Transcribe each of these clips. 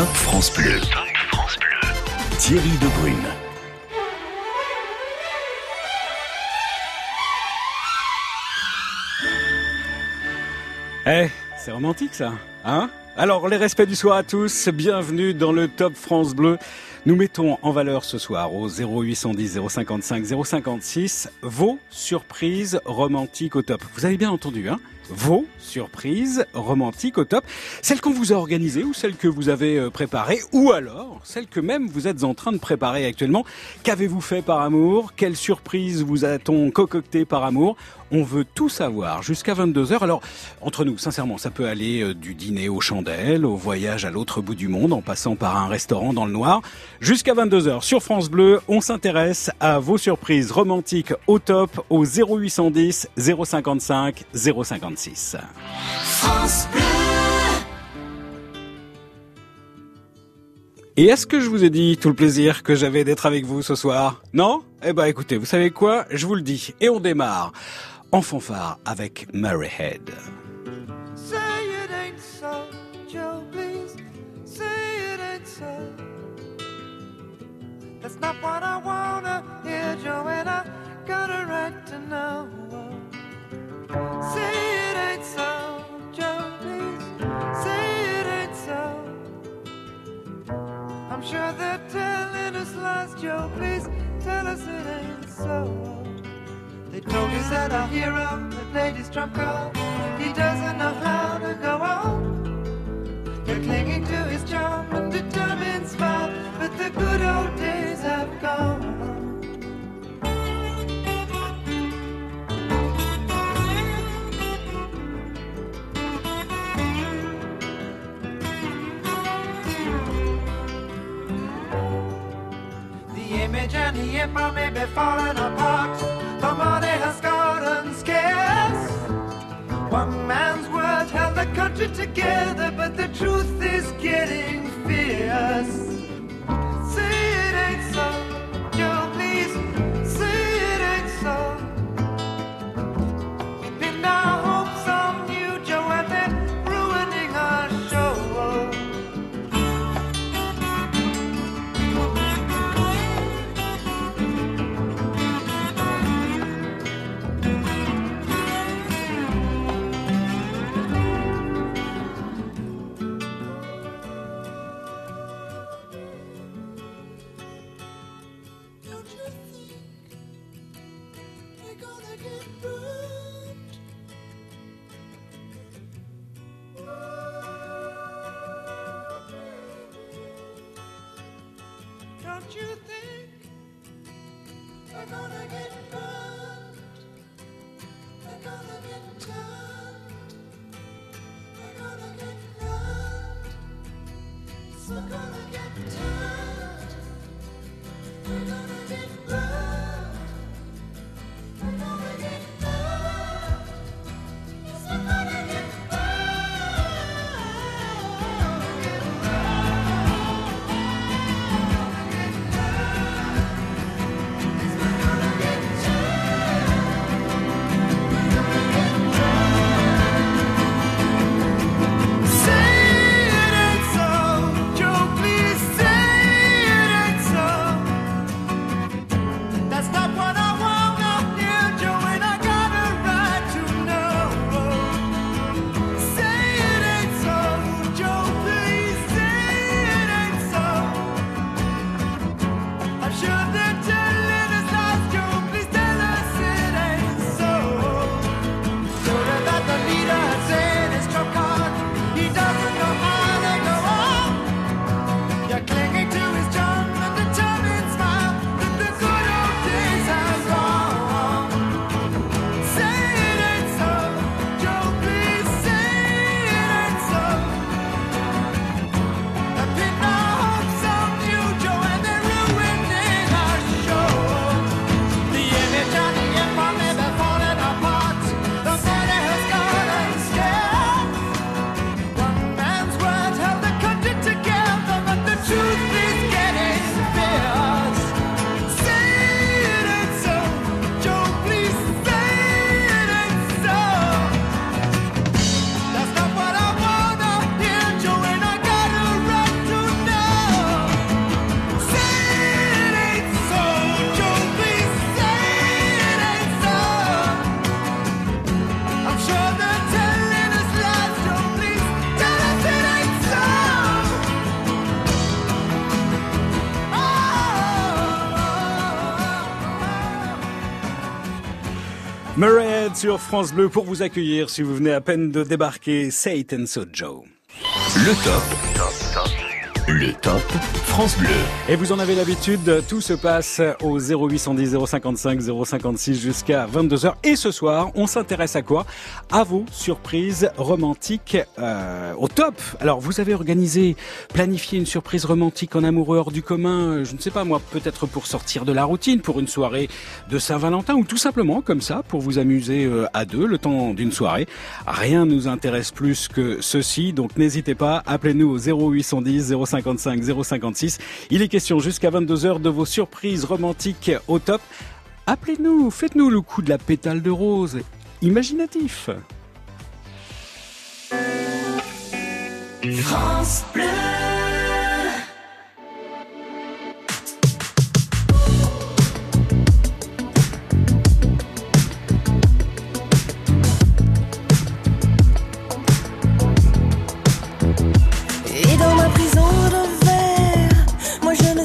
Top France Bleu. Top France Bleu. Thierry Debrune. Eh, c'est romantique ça, hein? Alors, les respects du soir à tous, bienvenue dans le Top France Bleu. Nous mettons en valeur ce soir au 0810 055 056 vos surprises romantiques au top. Vous avez bien entendu, hein? Vos surprises romantiques au top. Celles qu'on vous a organisées ou celles que vous avez euh, préparées ou alors celles que même vous êtes en train de préparer actuellement. Qu'avez-vous fait par amour? Quelle surprise vous a-t-on concocté par amour? On veut tout savoir jusqu'à 22h. Alors, entre nous, sincèrement, ça peut aller euh, du dîner aux chandelles, au voyage à l'autre bout du monde, en passant par un restaurant dans le noir. Jusqu'à 22h sur France Bleu, on s'intéresse à vos surprises romantiques au top au 0810 055 056. France Bleu. Et est-ce que je vous ai dit tout le plaisir que j'avais d'être avec vous ce soir? Non? Eh ben écoutez, vous savez quoi? Je vous le dis. Et on démarre en fanfare avec Mary Head. That's not what I wanna hear, Joe, and I got a right to know. Say it ain't so, Joe, please. Say it ain't so. I'm sure they're telling us lies, Joe, please tell us it ain't so. They told us that our hero had played his trump card. He doesn't know how to go on. They're clinging to his charm and determined smile, but the good old days have gone. The image and the may be falling apart. One man's word held the country together, but the truth is getting fierce. Sur France Bleu pour vous accueillir si vous venez à peine de débarquer. Satan So Joe. Le top. Le top Et vous en avez l'habitude, tout se passe au 0810 055 056 jusqu'à 22h. Et ce soir, on s'intéresse à quoi? À vos surprises romantiques euh, au top. Alors, vous avez organisé, planifié une surprise romantique en amoureux hors du commun, je ne sais pas moi, peut-être pour sortir de la routine, pour une soirée de Saint-Valentin ou tout simplement comme ça, pour vous amuser euh, à deux le temps d'une soirée. Rien nous intéresse plus que ceci, donc n'hésitez pas, appelez-nous au 0810 055 055 056. Il est question jusqu'à 22h de vos surprises romantiques au top. Appelez-nous, faites-nous le coup de la pétale de rose. Imaginatif.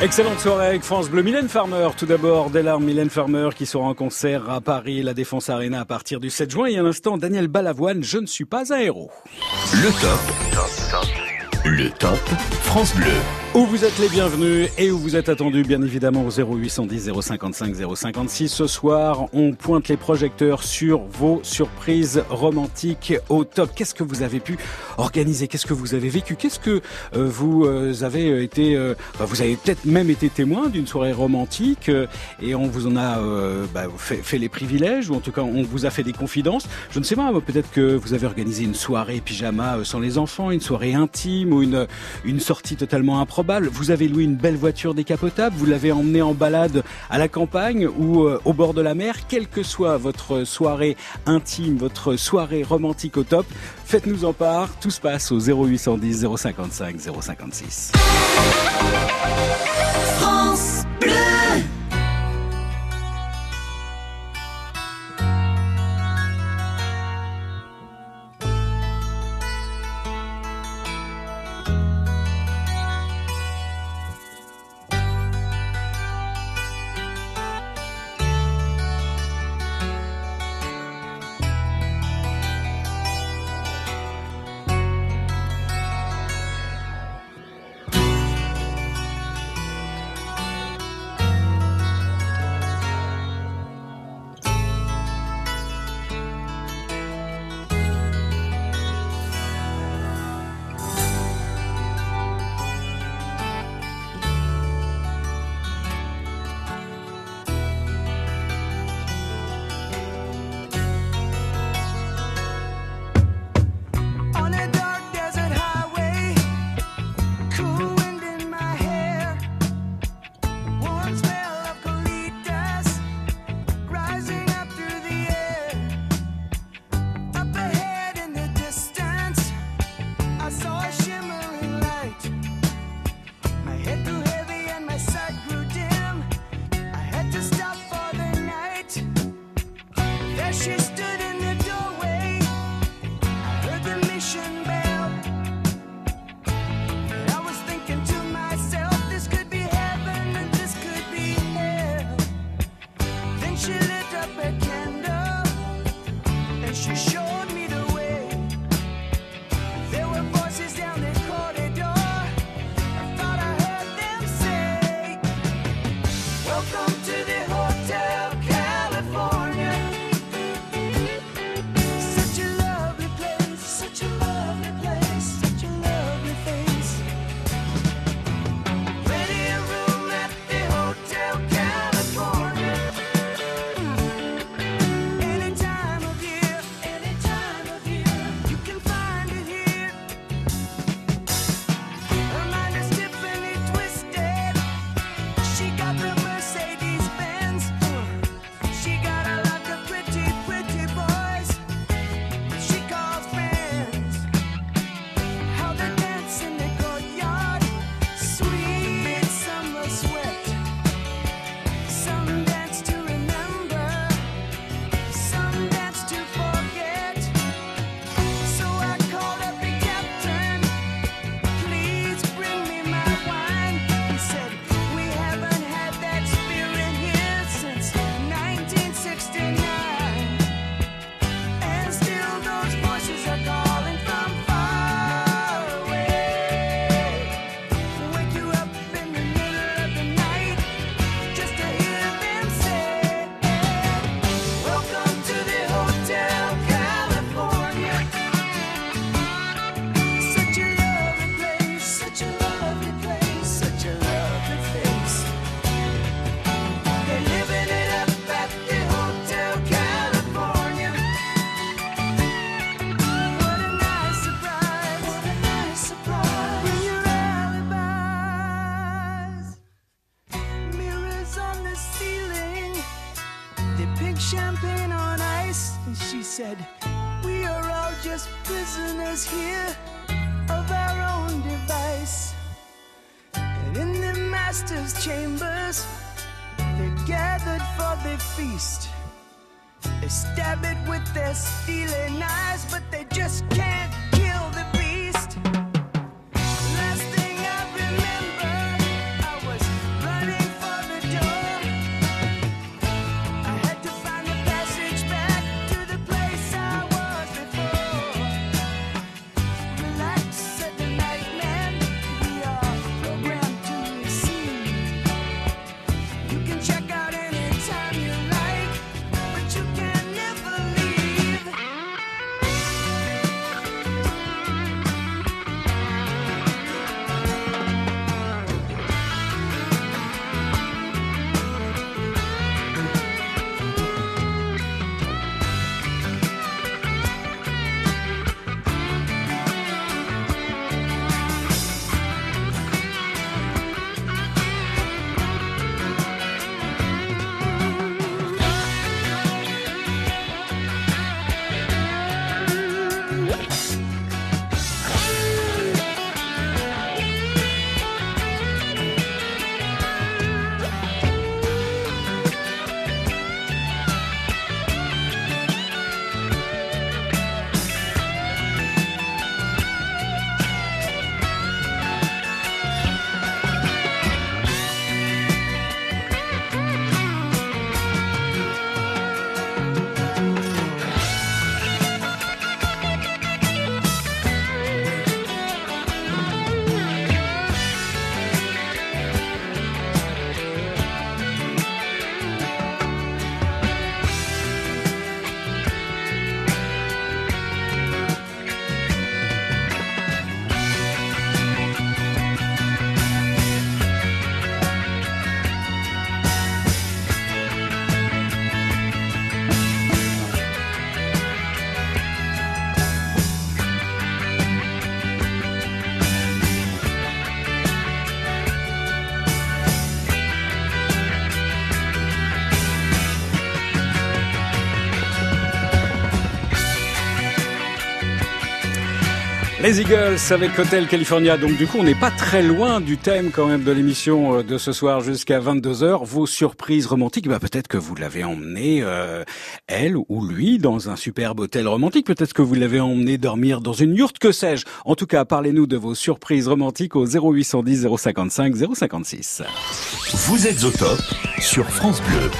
Excellente soirée avec France Bleu. Mylène Farmer, tout d'abord, dès l'arme Mylène Farmer qui sera en concert à Paris, la Défense Arena à partir du 7 juin. Et à l'instant, Daniel Balavoine, je ne suis pas un héros. Le top. Le top France Bleu. Où vous êtes les bienvenus et où vous êtes attendus, bien évidemment, au 0810 055 056. Ce soir, on pointe les projecteurs sur vos surprises romantiques au top. Qu'est-ce que vous avez pu organiser? Qu'est-ce que vous avez vécu? Qu'est-ce que euh, vous euh, avez été... euh, enfin, vous avez peut-être même été témoin d'une soirée romantique euh, et on vous en a euh, bah, fait, fait les privilèges ou en tout cas, on vous a fait des confidences. Je ne sais pas, peut-être que vous avez organisé une soirée pyjama euh, sans les enfants, une soirée intime ou une, une sortie totalement Vous avez loué une belle voiture décapotable, vous l'avez emmenée en balade à la campagne ou euh, au bord de la mer. Quelle que soit votre soirée intime, votre soirée romantique au top, faites-nous en part. Tout se passe au 0810 055 056. Les Eagles avec Hotel California. Donc du coup, on n'est pas très loin du thème quand même de l'émission euh, de ce soir jusqu'à 22h. Vos surprises romantiques, bah peut-être que vous l'avez emmené euh, elle ou lui dans un superbe hôtel romantique. Peut-être que vous l'avez emmené dormir dans une yourte, que sais-je. En tout cas, parlez-nous de vos surprises romantiques au 0810 055 056. Vous êtes au top sur France Bleu.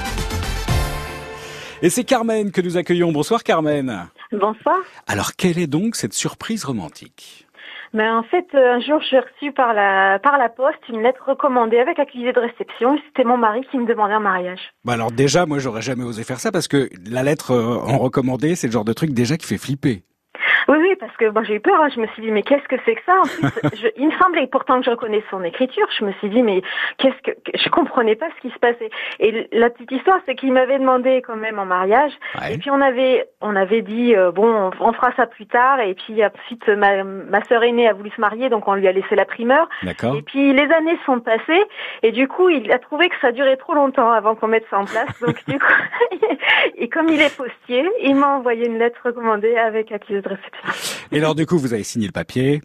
Et c'est Carmen que nous accueillons. Bonsoir Carmen. Bonsoir. Alors, quelle est donc cette surprise romantique? Ben, en fait, euh, un jour, j'ai reçu par la, par la poste une lettre recommandée avec accusé de réception. C'était mon mari qui me demandait un mariage. Bah alors déjà, moi, j'aurais jamais osé faire ça parce que la lettre euh, en recommandé, c'est le genre de truc déjà qui fait flipper. Oui, oui, parce que moi j'ai eu peur. Hein. Je me suis dit, mais qu'est-ce que c'est que ça En plus, je, il me semblait pourtant que je reconnais son écriture. Je me suis dit, mais qu'est-ce que je comprenais pas ce qui se passait. Et la petite histoire, c'est qu'il m'avait demandé quand même en mariage. Et puis on avait, on avait dit, euh, bon, on, fera ça plus tard. Et puis ensuite, ma, ma sœur aînée a voulu se marier, donc on lui a laissé la primeur. D'accord. Et puis les années sont passées, et du coup, il a trouvé que ça durait trop longtemps avant qu'on mette ça en place. Donc du coup, et comme il est postier, il m'a envoyé une lettre recommandée avec accusé de réception. Et alors du coup, vous avez signé le papier.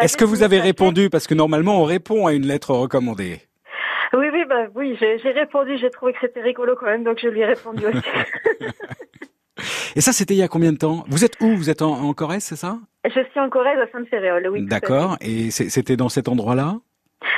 Est-ce que vous avez répondu? Parce que normalement, on répond à une lettre recommandée. Oui, oui, bah oui, j'ai répondu. J'ai trouvé que c'était rigolo quand même, donc je lui ai répondu aussi. Et ça, c'était il y a combien de temps? Vous êtes où? Vous êtes en, Corrèze, c'est ça? Je suis en Corrèze, à Sainte-Féréole, oui. D'accord. Et c'était dans cet endroit-là?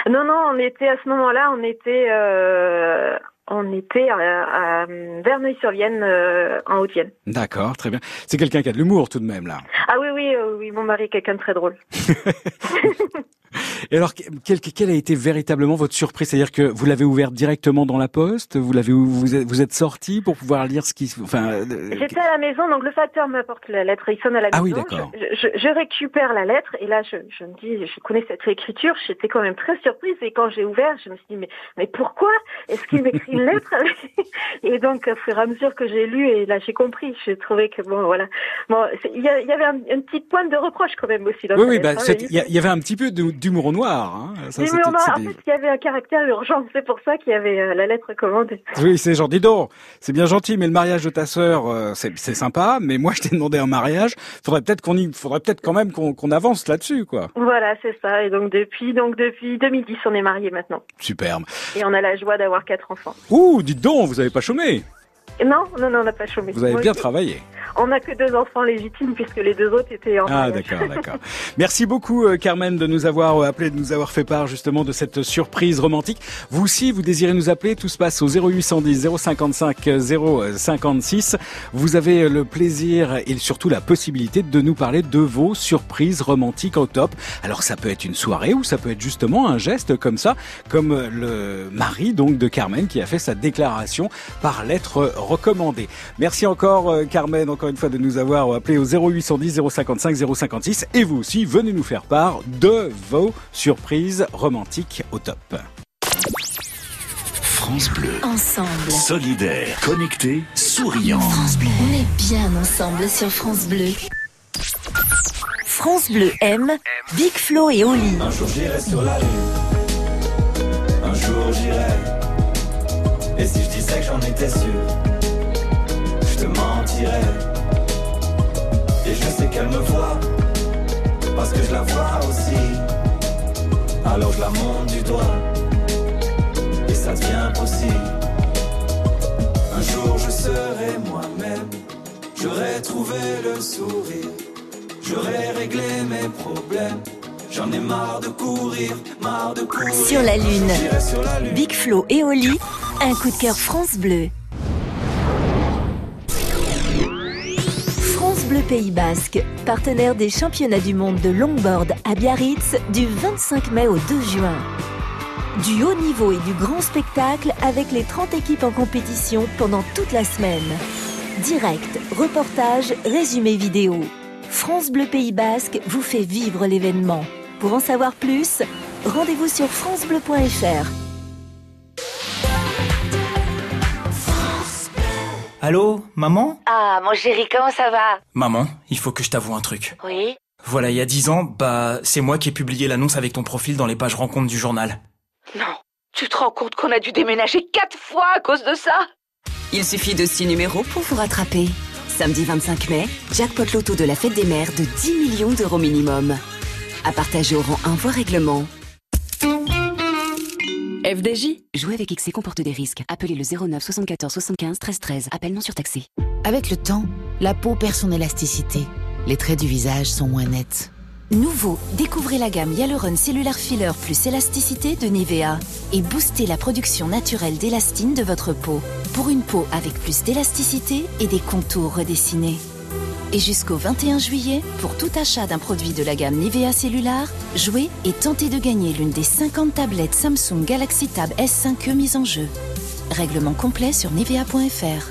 Non, non, on était à ce moment-là, on était euh, on était à, à Verneuil-sur-Vienne, euh, en Haute-Vienne. D'accord, très bien. C'est quelqu'un qui a de l'humour tout de même, là. Ah oui, oui, euh, oui, mon mari est quelqu'un de très drôle. Et alors, quelle, quelle, a été véritablement votre surprise? C'est-à-dire que vous l'avez ouvert directement dans la poste? Vous l'avez vous êtes, vous êtes sorti pour pouvoir lire ce qui... Enfin, euh, J'étais à la maison, donc le facteur m'apporte la lettre. Il sonne à la ah maison. oui, d'accord. Je, je, je, récupère la lettre et là, je, je, me dis, je connais cette écriture. J'étais quand même très surprise. Et quand j'ai ouvert, je me suis dit, mais, mais pourquoi est-ce qu'il m'écrit une lettre? Et donc, au fur et à mesure que j'ai lu, et là, j'ai compris. J'ai trouvé que, bon, voilà. Bon, il y, y, avait un, une petite pointe de reproche quand même aussi. Dans oui, oui, bah, il y, y, avait un petit peu d'humour noir. Hein. Ça, en fait, il y avait un caractère urgent. C'est pour ça qu'il y avait euh, la lettre commandée. Oui, c'est genre, dis donc, c'est bien gentil, mais le mariage de ta sœur, euh, c'est sympa. Mais moi, je t'ai demandé un mariage. Faudrait peut-être qu'on y, faudrait peut-être quand même qu'on avance là-dessus, quoi. Voilà, c'est ça. Et donc depuis, donc depuis 2010, on est mariés maintenant. Superbe. Et on a la joie d'avoir quatre enfants. Ouh, dites donc, vous avez pas chômé. Non, non, non, on n'a pas chômé. Vous avez bien travaillé. On n'a que deux enfants légitimes puisque les deux autres étaient en Ah d'accord, d'accord. Merci beaucoup euh, Carmen de nous avoir euh, appelé, de nous avoir fait part justement de cette surprise romantique. Vous aussi, vous désirez nous appeler, tout se passe au 0810 055 056. Vous avez le plaisir et surtout la possibilité de nous parler de vos surprises romantiques au top. Alors ça peut être une soirée ou ça peut être justement un geste comme ça, comme le mari donc de Carmen qui a fait sa déclaration par lettre recommandée. Merci encore euh, Carmen, encore une fois de nous avoir appelé au 0810 055 056 et vous aussi venez nous faire part de vos surprises romantiques au top. France Bleu. Ensemble. Solidaire. Connecté. Souriant. France Bleu. On est bien ensemble sur France Bleu. France Bleu aime Big Flo et Oli. Un jour j'irai sur la lune. Un jour j'irai. Et si je disais que j'en étais sûr, Et je sais qu'elle me voit, parce que je la vois aussi. Alors je la monte du doigt, et ça devient possible. Un jour je serai moi-même, j'aurai trouvé le sourire, j'aurai réglé mes problèmes. J'en ai marre de courir, marre de courir. Sur la Lune, Big Flo et Oli, un coup de cœur France Bleu. Pays Basque, partenaire des championnats du monde de longboard à Biarritz du 25 mai au 2 juin. Du haut niveau et du grand spectacle avec les 30 équipes en compétition pendant toute la semaine. Direct, reportage, résumé vidéo. France Bleu Pays Basque vous fait vivre l'événement. Pour en savoir plus, rendez-vous sur francebleu.fr. Allô, maman? Ah, mon chéri, comment ça va? Maman, il faut que je t'avoue un truc. Oui Voilà, il y a dix ans, bah, c'est moi qui ai publié l'annonce avec ton profil dans les pages rencontres du journal. Non, tu te rends compte qu'on a dû déménager quatre fois à cause de ça? Il suffit de six numéros pour vous rattraper. Samedi 25 mai, jackpot loto de la fête des mères de 10 millions d'euros minimum. À partager au rang 1 voie règlement. FDJ Jouer avec XC comporte des risques. Appelez le 09 74 75 13 13. Appel non surtaxé. Avec le temps, la peau perd son élasticité. Les traits du visage sont moins nets. Nouveau, découvrez la gamme Hyaluron Cellular Filler plus élasticité de Nivea et boostez la production naturelle d'élastine de votre peau pour une peau avec plus d'élasticité et des contours redessinés. Et jusqu'au 21 juillet, pour tout achat d'un produit de la gamme Nivea Cellular, jouez et tentez de gagner l'une des 50 tablettes Samsung Galaxy Tab S5e mises en jeu. Règlement complet sur nivea.fr.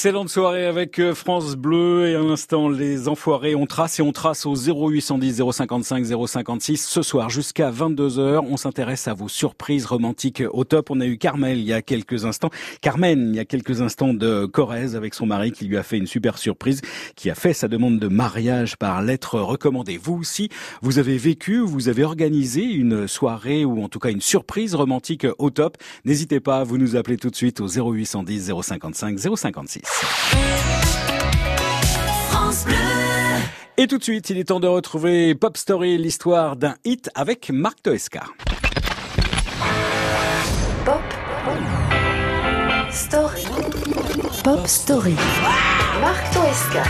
Excellente soirée avec euh, France Bleu et à l'instant les enfoirés. On trace et on trace au 0810 055 056 ce soir jusqu'à 22h on s'intéresse à vos surprises romantiques. Au top on a eu Carmel il y a quelques instants. Carmen il y a quelques instants de Corrèze avec son mari qui lui a fait une super surprise qui a fait sa demande de mariage par lettre. Recommandée vous aussi vous avez vécu vous avez organisé une soirée ou en tout cas une surprise romantique au top. N'hésitez pas vous nous appelez tout de suite au 0810 055 056 France Bleu. Et tout de suite, il est temps de retrouver Pop Story, l'histoire d'un hit avec Marc Toesca. Pop Story. Pop Story. Marc Toesca.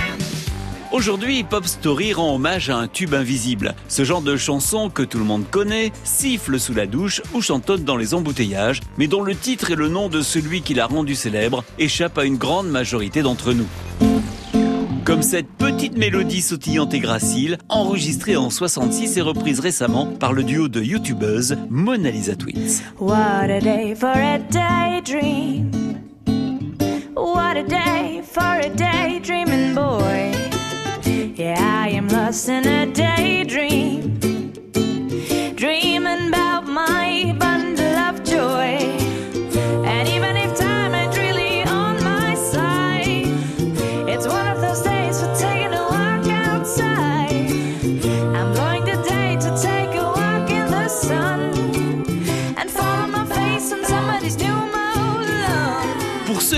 Aujourd'hui, Pop Story rend hommage à un tube invisible. Ce genre de chanson que tout le monde connaît, siffle sous la douche ou chantonne dans les embouteillages, mais dont le titre et le nom de celui qui l'a rendu célèbre échappent à une grande majorité d'entre nous. Comme cette petite mélodie sautillante et gracile, enregistrée en 66 et reprise récemment par le duo de youtubeuses Mona Lisa Twins. What a day for a daydream. What a day for a daydreaming boy. Yeah, I am lost in a daydream.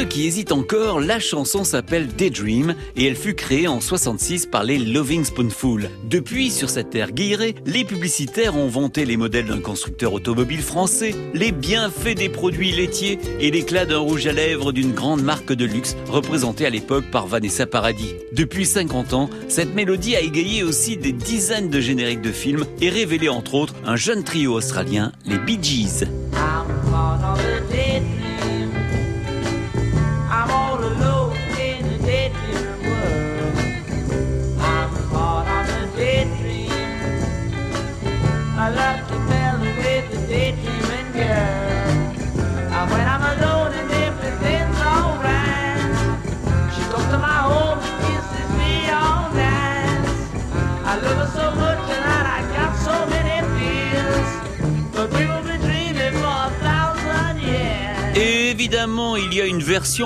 Ceux qui hésitent encore, la chanson s'appelle Daydream et elle fut créée en 66 par les Loving Spoonful. Depuis, sur cette terre guillerée, les publicitaires ont vanté les modèles d'un constructeur automobile français, les bienfaits des produits laitiers et l'éclat d'un rouge à lèvres d'une grande marque de luxe représentée à l'époque par Vanessa Paradis. Depuis 50 ans, cette mélodie a égayé aussi des dizaines de génériques de films et révélé entre autres un jeune trio australien, les Bee Gees.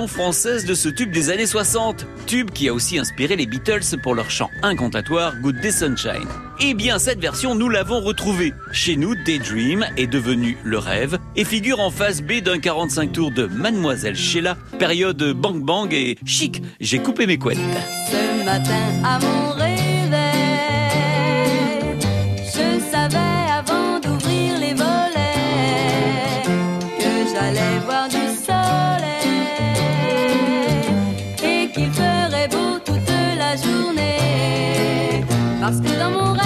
Française de ce tube des années 60. Tube qui a aussi inspiré les Beatles pour leur chant incantatoire Good Day Sunshine. Eh bien, cette version, nous l'avons retrouvée. Chez nous, Daydream est devenu le rêve et figure en face B d'un 45 tours de Mademoiselle Sheila, période bang bang et chic. J'ai coupé mes couettes. Parce que dans mon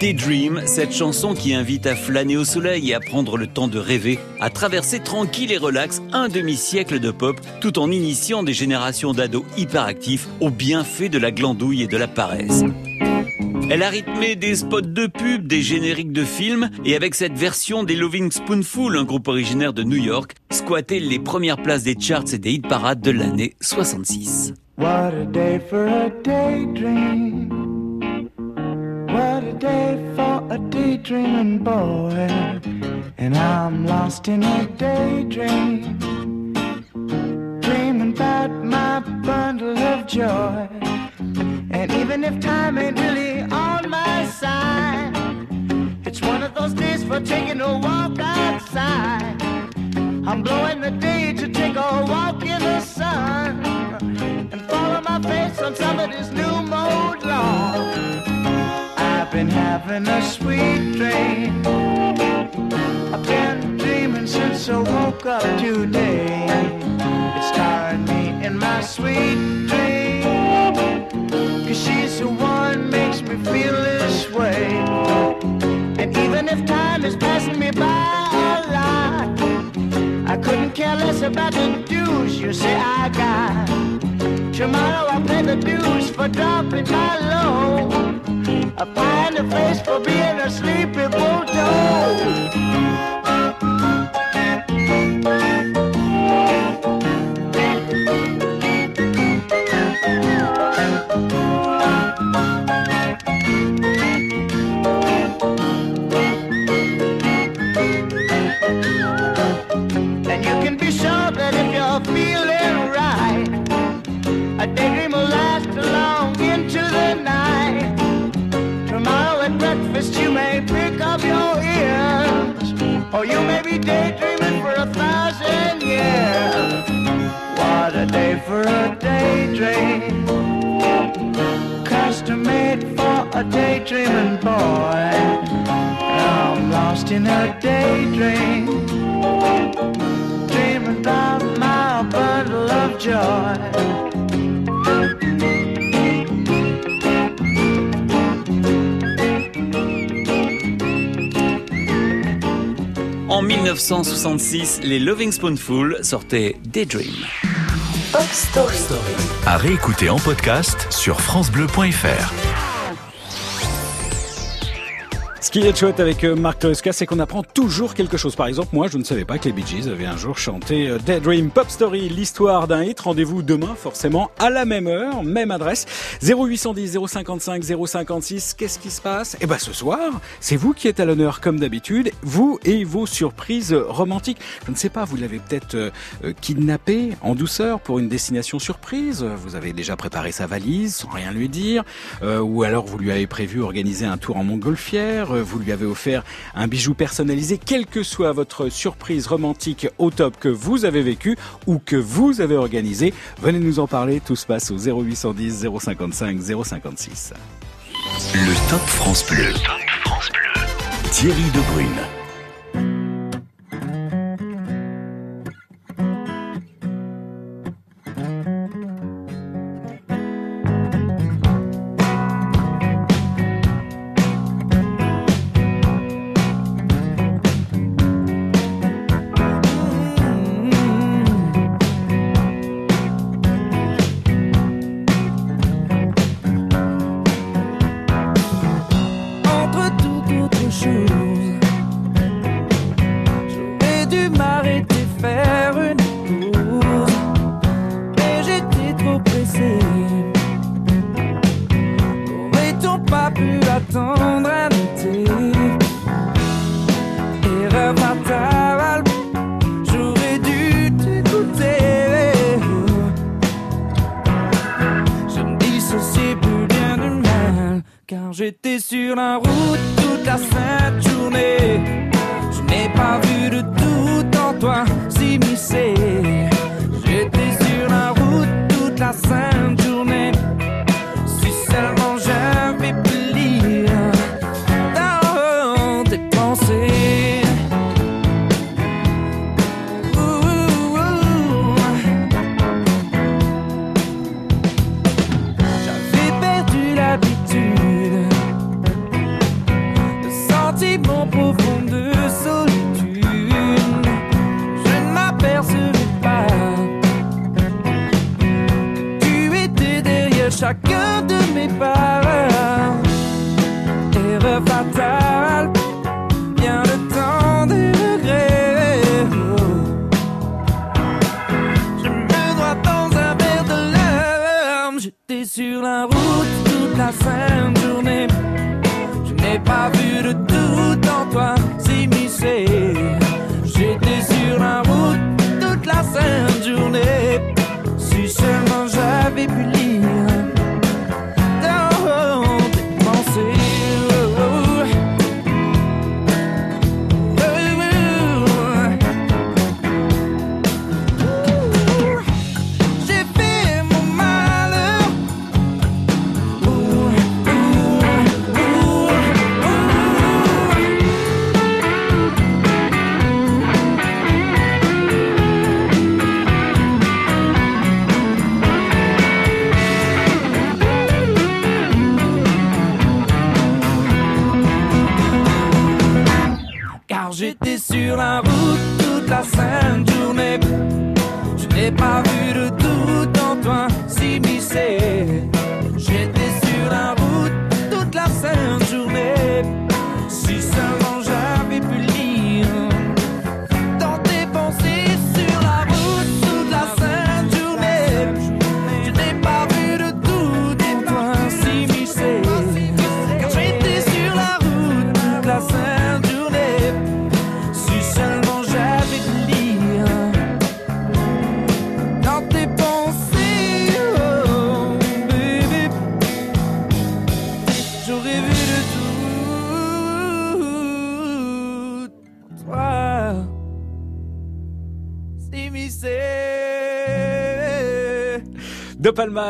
Daydream, cette chanson qui invite à flâner au soleil et à prendre le temps de rêver, à traverser tranquille et relax un demi-siècle de pop, tout en initiant des générations d'ados hyperactifs aux bienfaits de la glandouille et de la paresse. Elle a rythmé des spots de pub, des génériques de films, et avec cette version des Loving Spoonful, un groupe originaire de New York, squattait les premières places des charts et des hit parades de l'année 66. What a day for a daydream. Day for a daydreaming boy. And I'm lost in a daydream. Dreaming about my bundle of joy. And even if time ain't really on my side, it's one of those days for taking a walk outside. I'm blowing the day to take a walk in the sun and follow my face on somebody's new mode lawn. I've been having a sweet dream. I've been dreaming since I woke up today. It's tiring me in my sweet dream. Cause she's the one makes me feel this way. And even if time is passing me by a lot, I couldn't care less about the dues you say I got. Tomorrow I'll pay the dues for dropping my low. I find a face for being a sleepy bulldog. For a daydream, custom made for a daydreaming boy. I'm lost in a daydream, dreaming about my of joy. En 1966, les Loving Spoonful sortaient Daydream. À réécouter en podcast sur FranceBleu.fr. Ce qui est chouette avec euh, Marc Toesca, c'est qu'on apprend toujours quelque chose. Par exemple, moi, je ne savais pas que les Bee Gees avaient un jour chanté euh, Daydream Pop Story, l'histoire d'un hit. Rendez-vous demain, forcément, à la même heure, même adresse. 0810 055 056. Qu'est-ce qui se passe? Eh ben, ce soir, c'est vous qui êtes à l'honneur, comme d'habitude. Vous et vos surprises romantiques. Je ne sais pas, vous l'avez peut-être euh, kidnappé en douceur pour une destination surprise. Vous avez déjà préparé sa valise sans rien lui dire. Ou alors vous lui avez prévu organiser un tour en montgolfière. Vous lui avez offert un bijou personnalisé. Quelle que soit votre surprise romantique au top que vous avez vécu ou que vous avez organisé, venez nous en parler. Tout se passe au 0810 055 056. Le Top France Bleu. Thierry Debrune.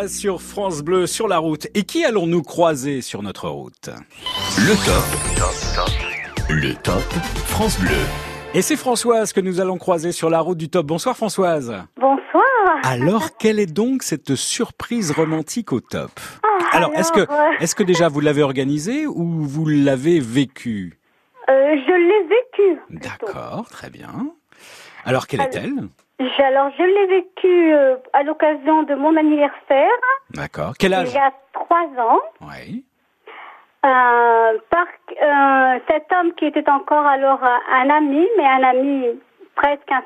Sur France Bleu sur la route. Et qui allons-nous croiser sur notre route? Le top. Le top France Bleu. Et c'est Françoise que nous allons croiser sur la route du top. Bonsoir Françoise. Bonsoir. Alors, quelle est donc cette surprise romantique au top? Ah, Alors, est-ce que, alors, euh, est-ce que déjà vous l'avez organisée ou vous l'avez vécue Euh, je l'ai vécu. D'accord, très bien. Alors, quelle Alors- est-elle? Alors, je l'ai vécu euh, à l'occasion de mon anniversaire, D'accord. Quel âge il y a trois ans. Oui. Euh, par euh, cet homme qui était encore alors un, ami, mais un ami presque un,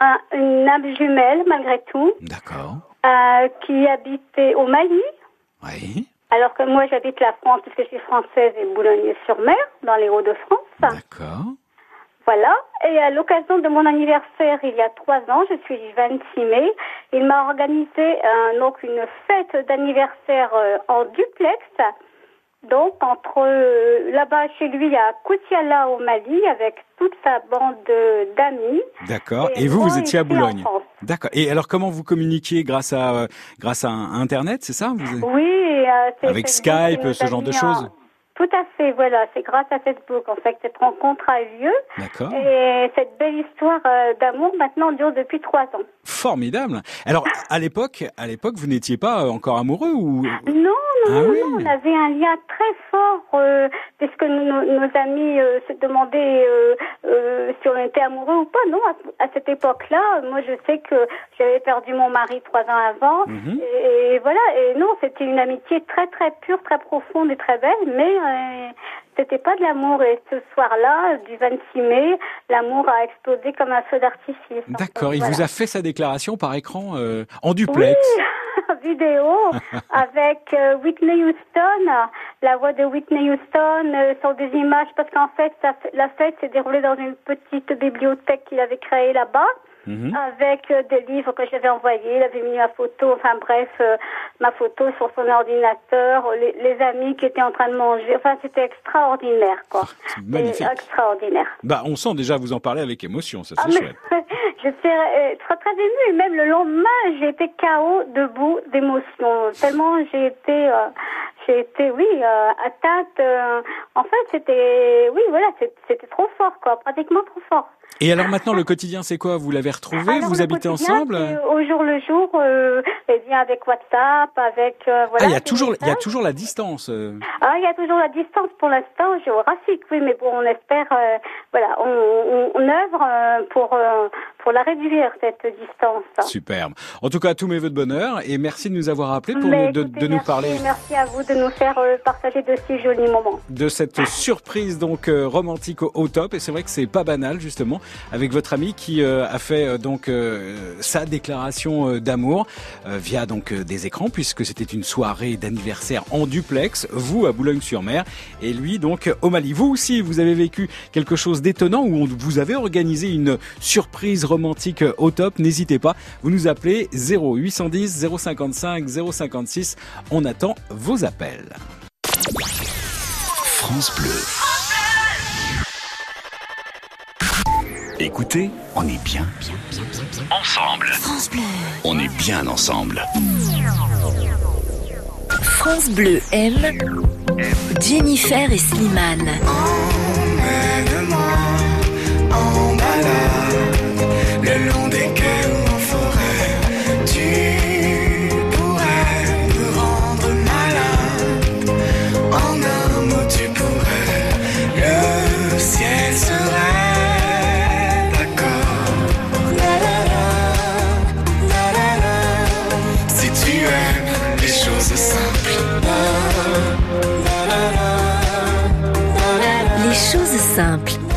un- une âme jumelle malgré tout, D'accord. qui habitait au Mali. Oui. Alors que moi j'habite la France puisque je suis française et Boulogne-sur-Mer, dans les Hauts-de-France. D'accord. Voilà. Et à l'occasion de mon anniversaire, il y a trois ans, je suis du 26 mai, il m'a organisé euh, donc une fête d'anniversaire euh, en duplex. Donc entre euh, là-bas chez lui à Koutiala au Mali avec toute sa bande de- d'amis. D'accord. Et Et vous, vous étiez à Boulogne. D'accord. Et alors, comment vous communiquiez grâce à euh, grâce à Internet, c'est ça? Vous... Oui. Avec Skype, ce genre de en- choses? Tout à fait, voilà. C'est grâce à Facebook en fait que cette rencontre a eu lieu. D'accord. Et cette belle histoire euh, d'amour maintenant dure depuis trois ans. Formidable. Alors, à l'époque, à l'époque, vous n'étiez pas euh, encore amoureux ou Non, non, Ah non, oui. non, on avait un lien très fort euh, puisque nos, nos- nos amis euh, se demandaient euh, euh, si on était amoureux ou pas. Non, à, à cette époque-là, moi je sais que j'avais perdu mon mari trois ans avant Mhm. et, et voilà. Et non, c'était une amitié très très pure, très profonde et très belle, mais euh, c'était pas de l'amour. Et ce soir-là, du 26 mai, l'amour a explosé comme un feu d'artifice. D'accord. Il Voilà. vous a fait sa déclaration par écran euh, en duplex. Oui, vidéo avec euh, Whitney Houston, la voix de Whitney Houston euh, sur des images parce qu'en fait ça fait- la fête s'est déroulée dans une petite bibliothèque qu'il avait créée là-bas. Mhm. Avec euh, des livres que j'avais envoyés, il avait mis ma photo, enfin bref, euh, ma photo sur son ordinateur, les, les amis qui étaient en train de manger, enfin c'était extraordinaire quoi. magnifique. Et extraordinaire. Bah, on sent déjà vous en parler avec émotion, ça Ah, c'est mais chouette. je suis euh, très très émue. Même le lendemain, j'ai été KO debout d'émotion. Tellement j'ai été, euh, j'ai été, oui, euh, atteinte. en fait, c'était, oui, voilà, c'était trop fort, quoi, pratiquement trop fort. Et alors maintenant, le quotidien, c'est quoi? Vous l'avez retrouvé? Alors, Vous habitez ensemble? Au jour le jour, euh, eh bien avec WhatsApp, avec euh, voilà. Ah, il y a toujours, il y a toujours la distance. euh. Ah, il y a toujours la distance pour l'instant géographique, oui, mais bon, on espère, euh, voilà, on, on, on œuvre euh, pour euh, pour la réduire cette distance. Superbe. En tout cas, tous mes voeux de bonheur et merci de nous avoir appelés pour nous, de, écoutez, de nous merci, parler Merci à vous de nous faire euh, partager de si jolis moments. de cette surprise donc euh, romantique au, au top. Et c'est vrai que c'est pas banal justement avec votre ami qui euh, a fait euh, donc euh, sa déclaration d'amour via donc des écrans puisque c'était une soirée d'anniversaire en duplex. Vous à Boulogne-sur-Mer et lui donc au Mali. Vous aussi, vous avez vécu quelque chose d'étonnant où vous avez organisé une surprise romantique au top. N'hésitez pas, vous nous appelez 0810 055 056. On attend vos appels. France Bleu. Écoutez, on est bien, ensemble. France Bleu. On est bien ensemble. France Bleu aime Jennifer et Slimane. en balade, le long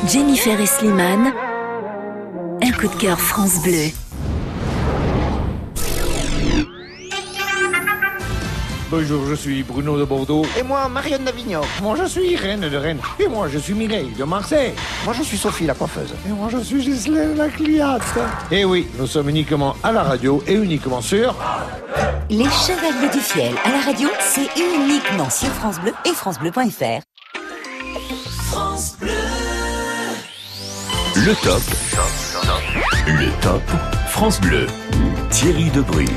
Jennifer et Slimane. Un coup de cœur France Bleu. Bonjour, je suis Bruno de Bordeaux. Et moi, Marianne d'Avignon. Moi, je suis Reine de Rennes. Et moi, je suis Mireille de Marseille. Moi, je suis Sophie la coiffeuse. Et moi, je suis Gisèle la cliente. Et oui, nous sommes uniquement à la radio et uniquement sur... Les Chevaliers du Fiel à la radio, c'est uniquement sur France Bleu et francebleu.fr. France Bleu. Le top. Le top. France Bleu. Thierry Debrune.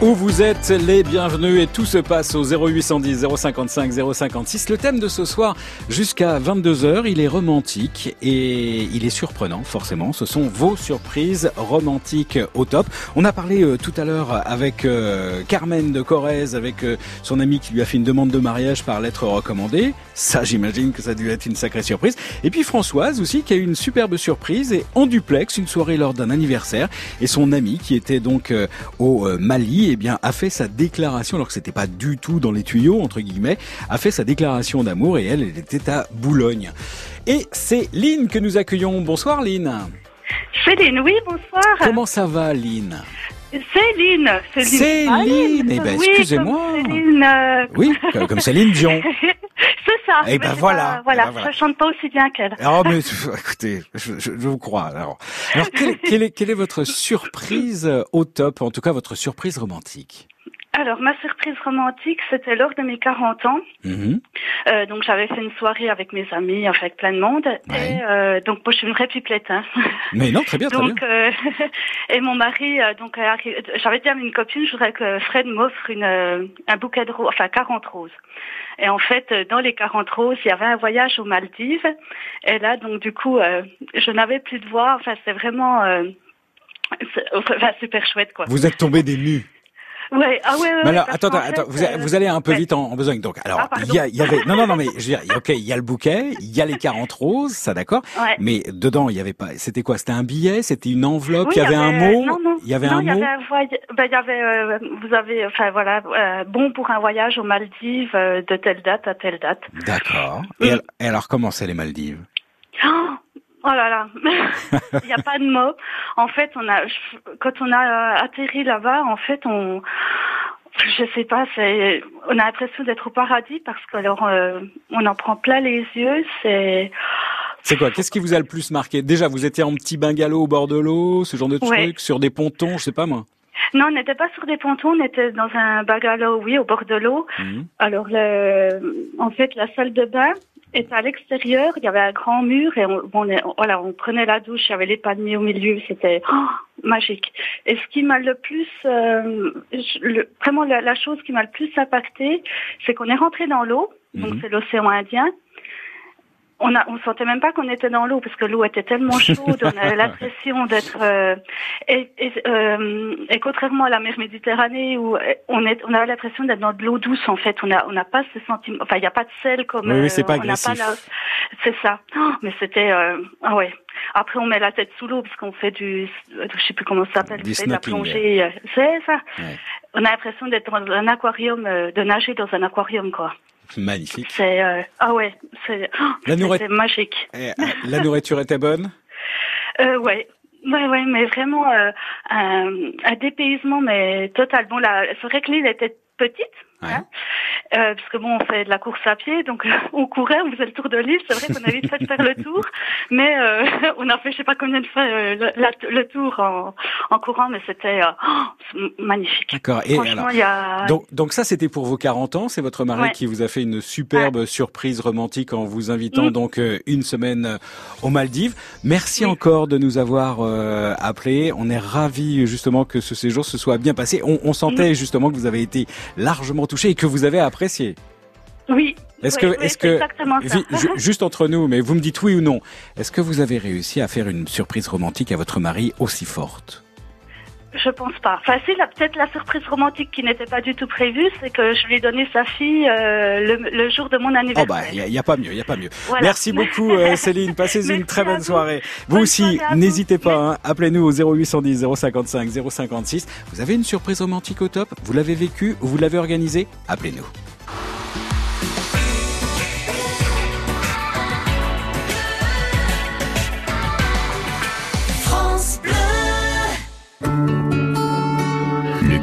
Où vous êtes les bienvenus et tout se passe au 0810 055 056. Le thème de ce soir jusqu'à 22h, il est romantique et il est surprenant forcément. Ce sont vos surprises romantiques au top. On a parlé euh, tout à l'heure avec euh, Carmen de Corrèze, avec euh, son ami qui lui a fait une demande de mariage par lettre recommandée. Ça, j'imagine que ça a dû être une sacrée surprise. Et puis Françoise aussi qui a eu une superbe surprise et en duplex, une soirée lors d'un anniversaire. Et son ami qui était donc euh, au euh, Mali, eh bien, a fait sa déclaration, alors que c'était pas du tout dans les tuyaux, entre guillemets, a fait sa déclaration d'amour et elle, elle était à Boulogne. Et c'est Lynn que nous accueillons. Bonsoir Lynn. Céline, oui, bonsoir. Comment ça va Lynn? Céline. Céline. Céline, eh ben, Oui, excusez-moi. comme Céline, euh, Oui, comme Céline Dion. c'est ça. Eh mais ben c'est voilà, pas- voilà, eh ben voilà. je chante pas aussi bien qu'elle. Oh mais écoutez, je, je- je vous crois. Alors, alors quelle, quelle est, quelle est votre surprise au top, en tout cas votre surprise romantique? Alors, ma surprise romantique, c'était lors de mes 40 ans. Mhm. Euh, donc, j'avais fait une soirée avec mes amis, avec plein de monde. Et euh, donc, moi, je suis une vraie pipelette. Hein. Mais non, très bien, très donc, bien. euh, et mon mari, donc, j'avais dit à une copine, je voudrais que Fred m'offre une un bouquet de roses, enfin 40 roses. Et en fait, dans les 40 roses, il y avait un voyage aux Maldives. Et là, donc, du coup, je n'avais plus de voix. Enfin, c'est vraiment enfin, super chouette, quoi. Vous êtes tombé des nues. Ouais, ah ouais, ouais, Mais alors, attends, attends, fait, vous, euh, vous allez un peu vite en, en besogne. Donc, alors, Ah, il y, a- il y avait, non, non, non, mais je veux dire, ok, il y a le bouquet, il y a les 40 roses, ça d'accord. Mais dedans, il y avait pas, c'était quoi? C'était un billet, c'était une enveloppe, Oui, il y avait un mot, Non, non. il y avait non, un il y mot? avait voyage. Ben, il y avait, euh, vous avez, enfin voilà, euh, bon pour un voyage aux Maldives de telle date à telle date. D'accord. Et, al- et alors, comment c'est les Maldives? Oh, oh là là, il n'y a pas de mots. En fait, on a, quand on a euh, atterri là-bas, en fait, on, je sais pas, c'est, on a l'impression d'être au paradis parce que alors, euh, on en prend plein les yeux. C'est, C'est quoi? Qu'est-ce qui vous a le plus marqué? Déjà, vous étiez en petit bungalow au bord de l'eau, ce genre de Ouais. truc, sur des pontons, je sais pas moi. Non, on n'était pas sur des pontons, on était dans un bungalow, oui, au bord de l'eau. Mhm. Alors, le, en fait, la salle de bain était à l'extérieur. Il y avait un grand mur et on, bon, on est- voilà, on prenait la douche. Il y avait les palmiers au milieu. C'était oh, magique. Et ce qui m'a le plus, euh, le- vraiment la, la chose qui m'a le plus impacté, c'est qu'on est rentré dans l'eau. Donc Mhm. c'est l'océan Indien. On a, on sentait même pas qu'on était dans l'eau parce que l'eau était tellement chaude, on avait l'impression d'être euh, et, et, euh, et contrairement à la mer Méditerranée où euh, on est, on avait l'impression d'être dans de l'eau douce en fait. On a, on n'a pas ce sentiment, enfin il n'y a pas de sel comme. Oui, oui, c'est pas on n'a agressif. la- C'est ça. Oh, mais c'était, euh, ah ouais. Après on met la tête sous l'eau parce qu'on fait du, je sais plus comment ça s'appelle, de la plongée. C'est ça. Ouais. On a l'impression d'être dans un aquarium, de nager dans un aquarium quoi. Magnifique. C'est, euh, ah ouais, c'est, oh, La magique. Eh, euh, la nourriture était bonne? Euh, ouais. Ouais, ouais, mais vraiment euh, un, un dépaysement, mais total. Bon, là, c'est vrai que l'île était petite, hein, euh, parce que bon, on fait de la course à pied, donc euh, on courait, on faisait le tour de l'île. C'est vrai qu'on a vite fait de faire le tour, mais euh, on a fait je sais pas combien de fois euh, le, la- le tour en, en courant, mais c'était euh, oh, magnifique. D'accord. Et alors, il y a donc, donc ça, c'était pour vos 40 ans. C'est votre mari Ouais. qui vous a fait une superbe surprise romantique en vous invitant Mm. donc euh, une semaine aux Maldives. Merci encore de nous avoir euh, appelés. On est ravis justement que ce séjour se soit bien passé. On, on sentait Mm. justement que vous avez été largement touché et que vous avez apprécié. oui. Est-ce oui, que, oui, est-ce que, juste entre nous, mais vous me dites oui ou non, est-ce que vous avez réussi à faire une surprise romantique à votre mari aussi forte? Je pense pas. Enfin, si, peut-être la surprise romantique qui n'était pas du tout prévue, c'est que je lui ai donné sa fille euh, le, le jour de mon Oh anniversaire. bah, il y, a pas mieux, il y a pas mieux. Voilà. Merci beaucoup euh, Céline, passez une très bonne vous. soirée. Vous aussi, n'hésitez pas, hein, appelez-nous au 0810 055 056. Vous avez une surprise romantique au top? Vous l'avez vécu ou vous l'avez organisée? Appelez-nous.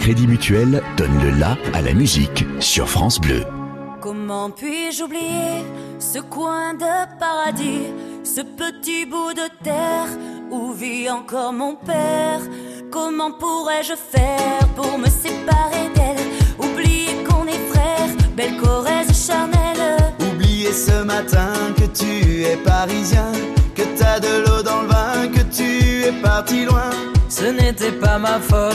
Crédit Mutuel donne le la à la musique sur France Bleu. Comment puis-je oublier ce coin de paradis, ce petit bout de terre où vit encore mon père? Comment pourrais-je faire pour me séparer d'elle? Oublier qu'on est frères, belle Corrèze charnelle Oublier ce matin que tu es parisien, que t'as de l'eau dans le vin, que tu es parti loin. ce n'était pas ma faute.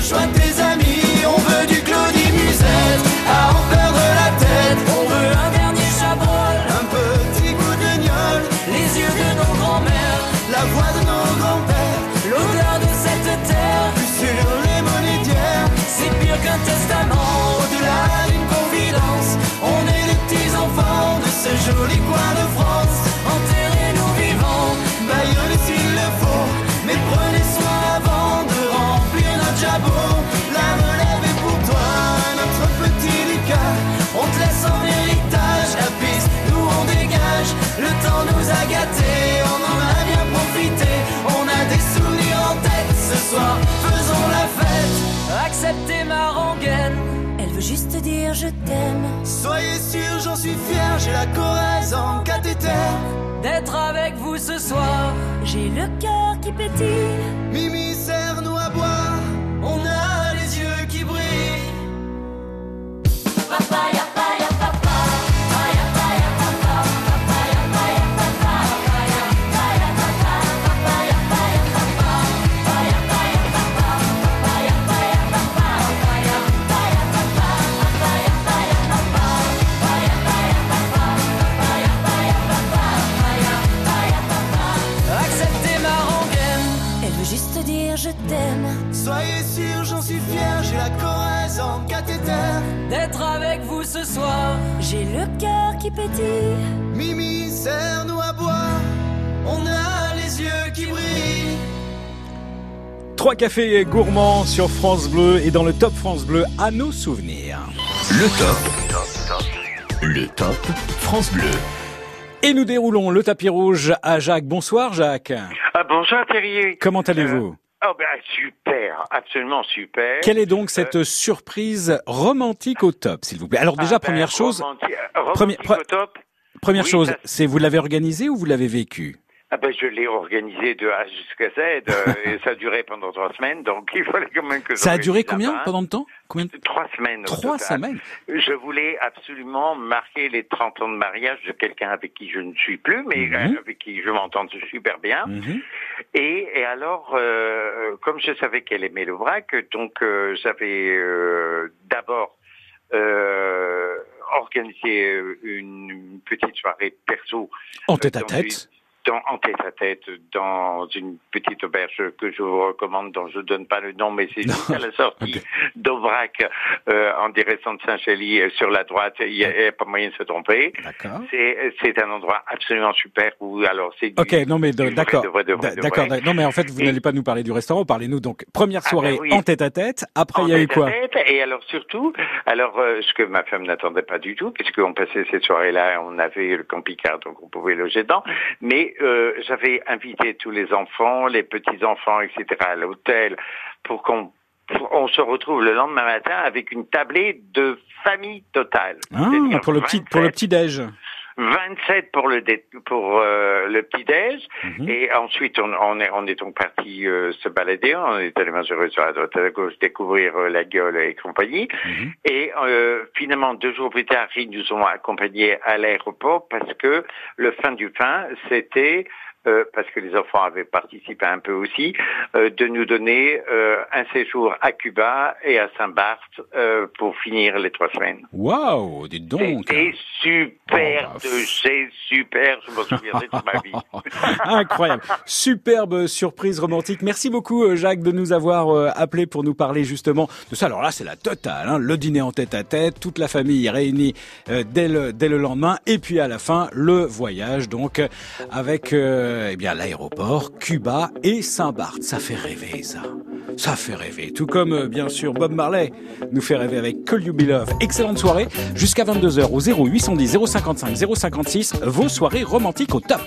rejoindre tes amis. On veut du Claudie Musette, à en perdre la tête. On veut un dernier chabrol, un petit coup de gnôle. Les yeux de nos grands-mères, la voix de nos grands-pères. L'odeur de cette terre, plus sur les monnaies. C'est pire qu'un testament, au-delà d'une confidence. On est les petits enfants de ce joli coin de Juste dire je t'aime. Soyez sûr, j'en suis fier, j'ai la Corrèze en cathéter. D'être avec vous ce soir, j'ai le cœur qui pétille. Mimi, serre-nous à boire, on a les yeux qui brillent. Papaya, ce soir, j'ai le cœur qui pétille. Mimi, serre-nous à boire, on a les yeux qui brillent. Trois cafés gourmands sur France Bleu et dans le Top France Bleu à nos souvenirs. Le top. Le top France Bleu. Et nous déroulons le tapis rouge à Jacques. Bonsoir Jacques. Ah, bonsoir Thierry. Comment allez-vous? Oh ben super, absolument super. Quelle est donc cette surprise romantique au top, s'il vous plaît? Alors déjà, Ah ben, première chose, romanti- romantique première, au top. première Oui, chose, c'est vous l'avez organisé ou vous l'avez vécu? Ah ben je l'ai organisé de A jusqu'à Z euh, et ça a duré pendant trois semaines, donc il fallait quand même que Ça a duré combien pendant de temps? Combien de- Trois semaines. Trois semaines? Je voulais absolument marquer les 30 ans de mariage de quelqu'un avec qui je ne suis plus, mais Mhm. euh, avec qui je m'entends super bien. Mhm. Et, et alors, euh, comme je savais qu'elle aimait le vrac, donc euh, j'avais euh, d'abord euh, organisé une petite soirée perso. En tête à tête une- dans- en tête à tête dans une petite auberge que je vous recommande, dont je ne donne pas le nom, mais c'est juste à la sortie d'Aubrac, euh, en direction de Saint-Chély, euh, sur la droite. Il n'y a, pas moyen de se tromper. C'est c'est un endroit absolument super où alors c'est du- Ok, non mais d'accord, d'accord. Non mais en fait, vous n'allez pas nous parler du restaurant. Parlez-nous donc première Ah, soirée ben oui. en tête à tête. Après, il y a eu quoi? Et alors surtout, alors euh, ce que ma femme n'attendait pas du tout, puisqu'on passait cette soirée-là, on avait le camping-car, donc on pouvait loger dedans. Mais euh, j'avais invité tous les enfants, les petits enfants, etc. à l'hôtel pour qu'on on se retrouve le lendemain matin avec une tablée de famille totale. Ah, pour le petit pour le 27 petit déj. 27 pour le dé- pour euh, le petit déj Mhm. et ensuite on, on est on est donc parti euh, se balader on est allé manger sur la droite à la gauche découvrir euh, la gueule et compagnie Mhm. et euh, finalement deux jours plus tard ils nous ont accompagnés à l'aéroport parce que le fin du fin c'était euh, parce que les enfants avaient participé un peu aussi, euh, de nous donner euh, un séjour à Cuba et à Saint-Barth pour finir les trois semaines. Waouh, dites donc. C'était super de chez super, je m'en souviendrai toute ma vie. Incroyable. Superbe surprise romantique. Merci beaucoup Jacques de nous avoir appelé pour nous parler justement de ça. Alors là, c'est la totale. Hein. Le dîner en tête à tête, toute la famille réunie dès, le, dès le lendemain. Et puis à la fin, le voyage donc avec euh, eh bien l'aéroport, Cuba et Saint-Barth. Ça fait rêver ça. Ça fait rêver. Tout comme euh, bien sûr Bob Marley nous fait rêver avec Call You. Excellente soirée jusqu'à 22h au 0810 055 056. Vos soirées romantiques au top.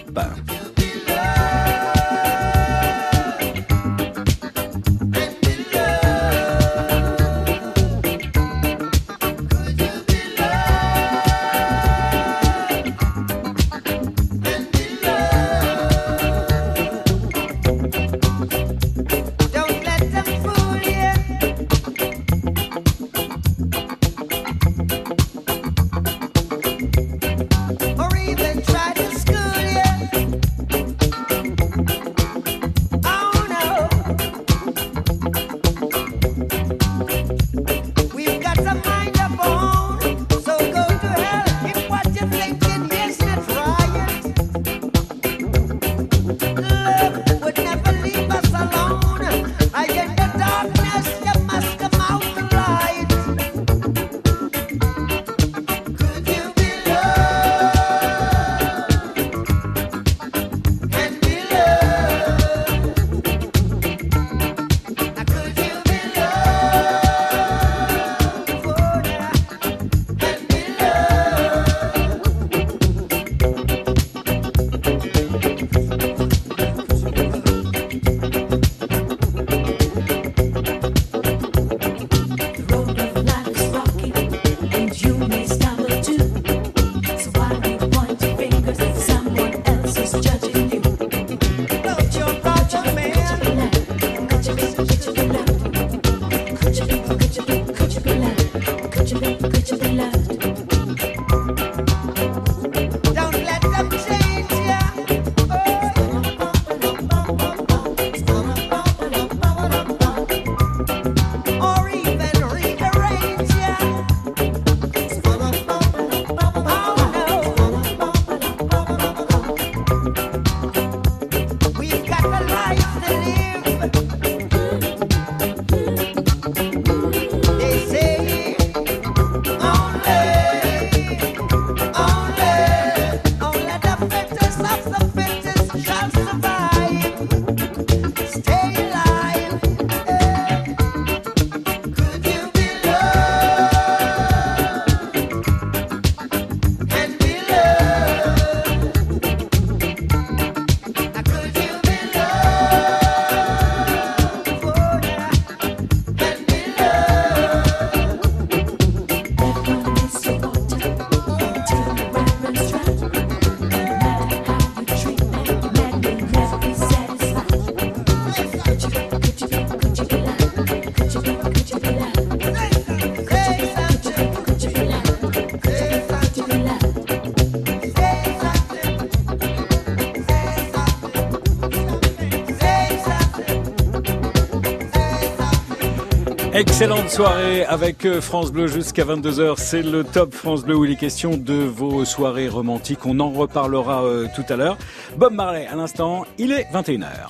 Excellente soirée avec euh, France Bleu jusqu'à 22h. C'est le top France Bleu où il est question de vos soirées romantiques. On en reparlera euh, tout à l'heure. Bob Marley à l'instant, il est 21h.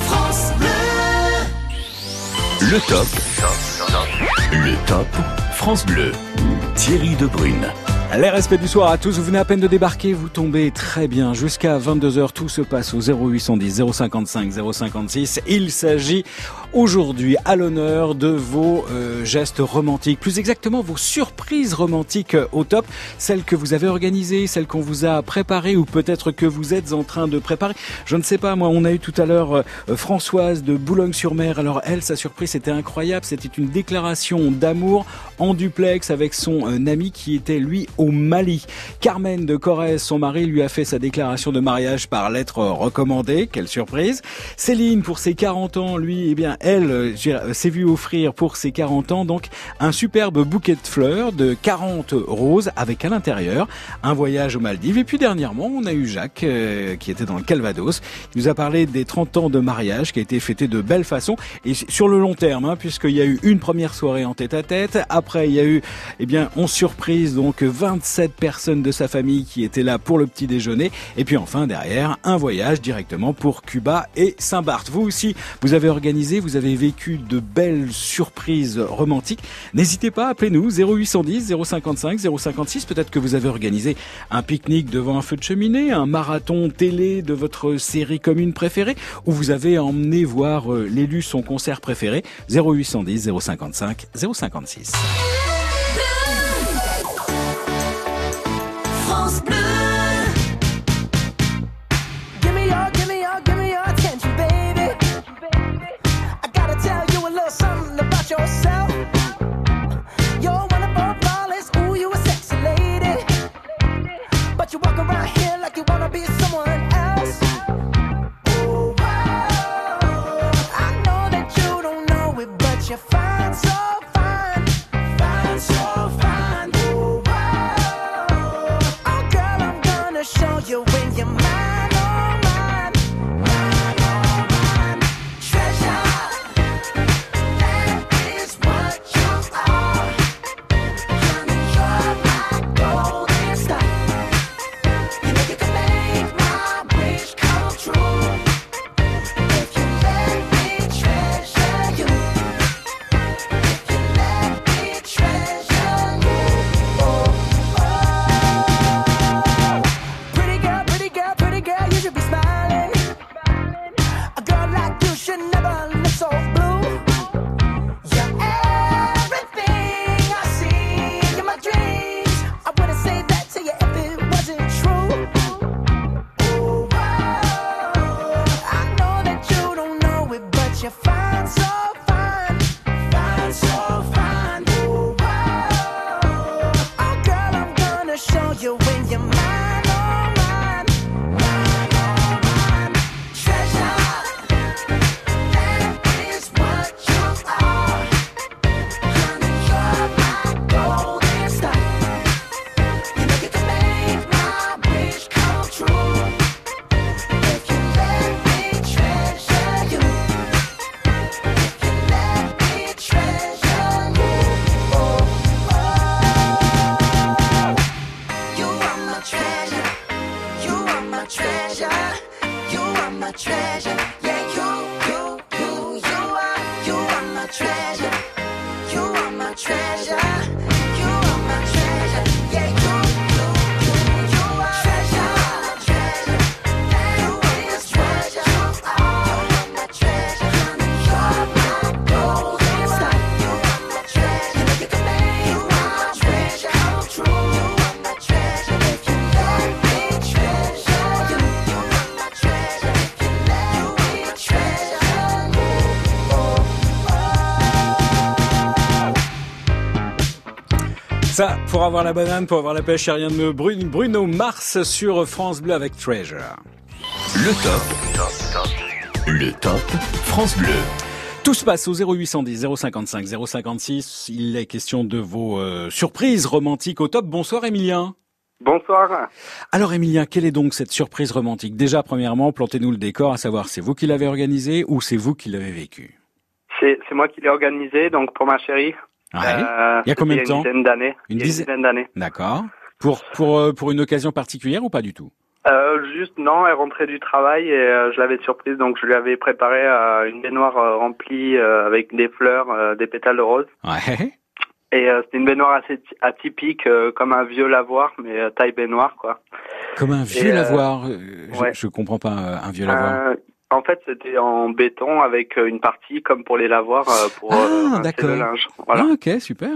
France Bleu. Le top. Le top France Bleu. Thierry Debrune. Les respects du soir à tous, vous venez à peine de débarquer, vous tombez très bien. Jusqu'à 22h, tout se passe au 0810 055 056. Il s'agit aujourd'hui à l'honneur de vos euh, gestes romantiques, plus exactement vos surprises romantiques euh, au top, celles que vous avez organisées, celles qu'on vous a préparées ou peut-être que vous êtes en train de préparer. Je ne sais pas, moi, on a eu tout à l'heure euh, Françoise de Boulogne-sur-Mer. Alors elle, sa surprise, c'était incroyable. C'était une déclaration d'amour en duplex avec son euh, ami qui était lui au Mali. Carmen de Corrèze, son mari, lui a fait sa déclaration de mariage par lettre recommandée. Quelle surprise. Céline, pour ses 40 ans, lui, eh bien, elle, euh, euh, s'est vue offrir pour ses 40 ans donc un superbe bouquet de fleurs 40 roses avec à l'intérieur un voyage aux Maldives. Et puis dernièrement, on a eu Jacques euh, qui était dans le Calvados. Il nous a parlé des 30 ans de mariage qui a été fêté de belle façon et sur le long terme, hein, puisqu'il y a eu une première soirée en tête à tête. Après, il y a eu, eh bien, 11 surprises, donc 27 personnes de sa famille qui étaient là pour le petit déjeuner. Et puis enfin, derrière, un voyage directement pour Cuba et Saint-Barth. Vous aussi, vous avez organisé, vous avez vécu de belles surprises romantiques. N'hésitez pas, appelez-nous 0810 055 056. Peut-être que vous avez organisé un pique-nique devant un feu de cheminée, un marathon télé de votre série commune préférée, ou vous avez emmené voir euh, l'élu son concert préféré. 0810 055 056. You walk around here like you wanna be someone else. Wow. I know that you don't know it, but you're fine, Ça, pour avoir la banane, pour avoir la pêche, rien de mieux. Bruno, Bruno Mars sur France Bleu avec Treasure. Le top. Le top France Bleu. Tout se passe au 0810 055 056. Il est question de vos euh, surprises romantiques au top. Bonsoir Emilien. Bonsoir. Alors Emilien, quelle est donc cette surprise romantique? Déjà, premièrement, plantez-nous le décor, à savoir c'est vous qui l'avez organisé ou c'est vous qui l'avez vécu C'est c'est moi qui l'ai organisé, donc pour ma chérie. Ouais. Euh, Il y a combien de temps Une dizaine d'années. Une dizaine- d'années. D'accord. Pour, pour, euh, pour une occasion particulière ou pas du tout Euh, juste, non, elle rentrait du travail et euh, je l'avais surprise, donc je lui avais préparé euh, une baignoire remplie avec des fleurs, des pétales de rose. Ouais. Et c'était une baignoire assez ty- atypique, comme un vieux lavoir, mais taille baignoire, quoi. Comme un vieux Et, lavoir. je, ouais. je comprends pas un vieux lavoir. Euh, en fait, c'était en béton avec euh, une partie comme pour les lavoirs euh, pour euh, Ah, rincer d'accord. le linge. Voilà. Ah, ok, super.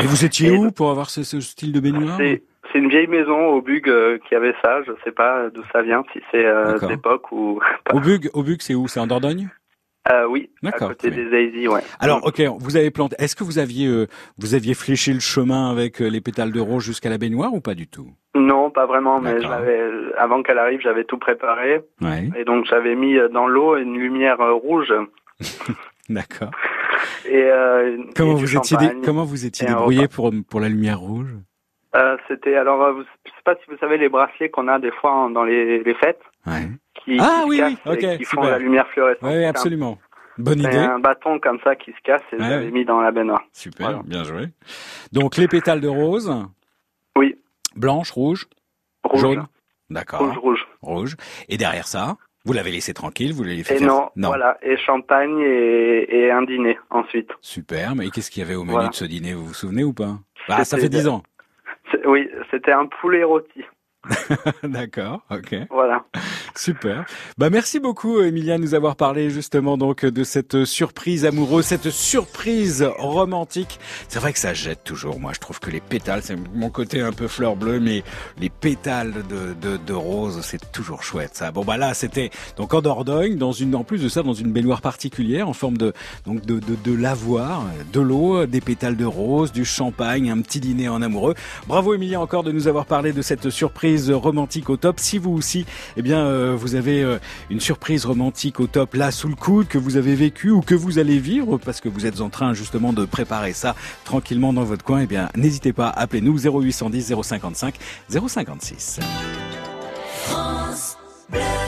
Et vous étiez où pour avoir ce, ce style de baignoire C'est une vieille maison au Bug euh, qui avait ça. Je sais pas d'où ça vient, si c'est euh, d'époque ou. Au Bug, au Bug, c'est où? C'est en Dordogne? Euh, oui, à côté des Daisy, ouais. Alors, ok, vous avez planté. Est-ce que vous aviez, euh, vous aviez fléché le chemin avec euh, les pétales de rose jusqu'à la baignoire ou pas du tout? Non, pas vraiment, mais je D'accord. l'avais avant qu'elle arrive, j'avais tout préparé Ouais. et donc j'avais mis dans l'eau une lumière rouge D'accord. Et, Comment et vous étiez, dé- comment vous étiez débrouillé pour, pour la lumière rouge? C'était alors, je sais pas si vous savez les bracelets qu'on a des fois dans les, les fêtes. Ouais. Qui, Ah qui oui, se oui, cassent et ok, qui font super. la lumière fluorescente. Oui, absolument. Bonne idée. un bâton comme ça qui se casse et Ouais, je l'avais ouais. mis dans la baignoire. Super, bien joué. Donc les pétales de rose. Oui. Blanche, rouge, Rouge. jaune. D'accord. Rouge, rouge. Rouge. Et derrière ça, vous l'avez laissé tranquille, vous l'avez fait Et faire- non, voilà, et champagne et, et un dîner ensuite. Super, mais qu'est-ce qu'il y avait au menu Voilà. de ce dîner, vous vous souvenez ou pas? Ah, ça fait 10 ans. Oui, c'était un poulet rôti. D'accord, ok. Voilà. Super. Bah merci beaucoup Emilia de nous avoir parlé justement donc de cette surprise amoureuse, cette surprise romantique. C'est vrai que ça jette toujours. Moi je trouve que les pétales, c'est mon côté un peu fleur bleue, mais les pétales de, de, de rose, c'est toujours chouette ça. Bon bah là c'était donc en Dordogne, dans une en plus de ça dans une baignoire particulière en forme de donc de, de, de lavoir, de l'eau, des pétales de rose, du champagne, un petit dîner en amoureux. Bravo Emilia encore de nous avoir parlé de cette surprise romantique au top. Si vous aussi, eh bien, euh, vous avez euh, une surprise romantique au top là sous le coude que vous avez vécu ou que vous allez vivre parce que vous êtes en train justement de préparer ça tranquillement dans votre coin, eh bien, n'hésitez pas, appelez-nous 0810 055 056. France Bleu.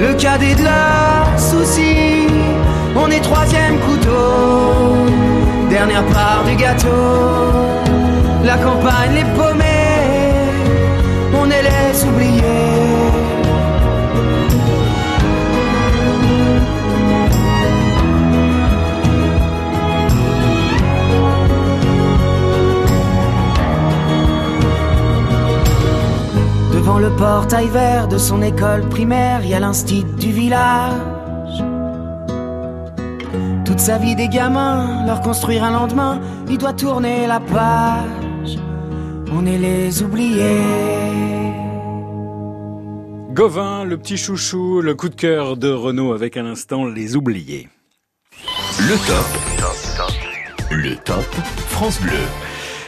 le cadet de leurs soucis. On est troisième couteau, dernière part du gâteau. La campagne les paumés, on est les oubliés. Devant le portail vert de son école primaire, y a l'instit du village. Toute sa vie des gamins, leur construire un lendemain, il doit tourner la page. On est les oubliés. Gauvin, le petit chouchou, le coup de cœur de Renault avec à l'instant les oubliés. Le top Le top France Bleu.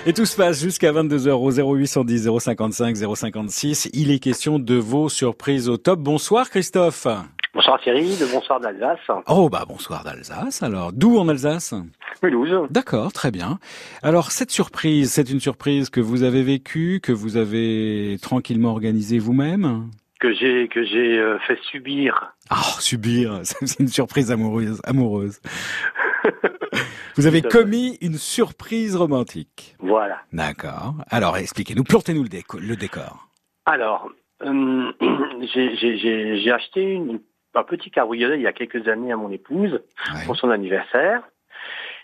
Et tout se passe jusqu'à 22h au 0810 055 056. Il est question de vos surprises au top. Bonsoir Christophe. Bonsoir Thierry, de bonsoir d'Alsace. Oh bah bonsoir d'Alsace alors. D'où en Alsace? Mulhouse. D'accord, très bien. Alors cette surprise, c'est une surprise que vous avez vécue, que vous avez tranquillement organisée vous-même? Que j'ai que j'ai euh, fait subir. Ah, subir, c'est une surprise amoureuse. amoureuse. Vous avez commis une surprise romantique. Voilà. D'accord. Alors expliquez-nous, plantez-nous le, déco- le décor. Alors, euh, j'ai- acheté une- un petit cabriolet il y a quelques années à mon épouse pour son anniversaire.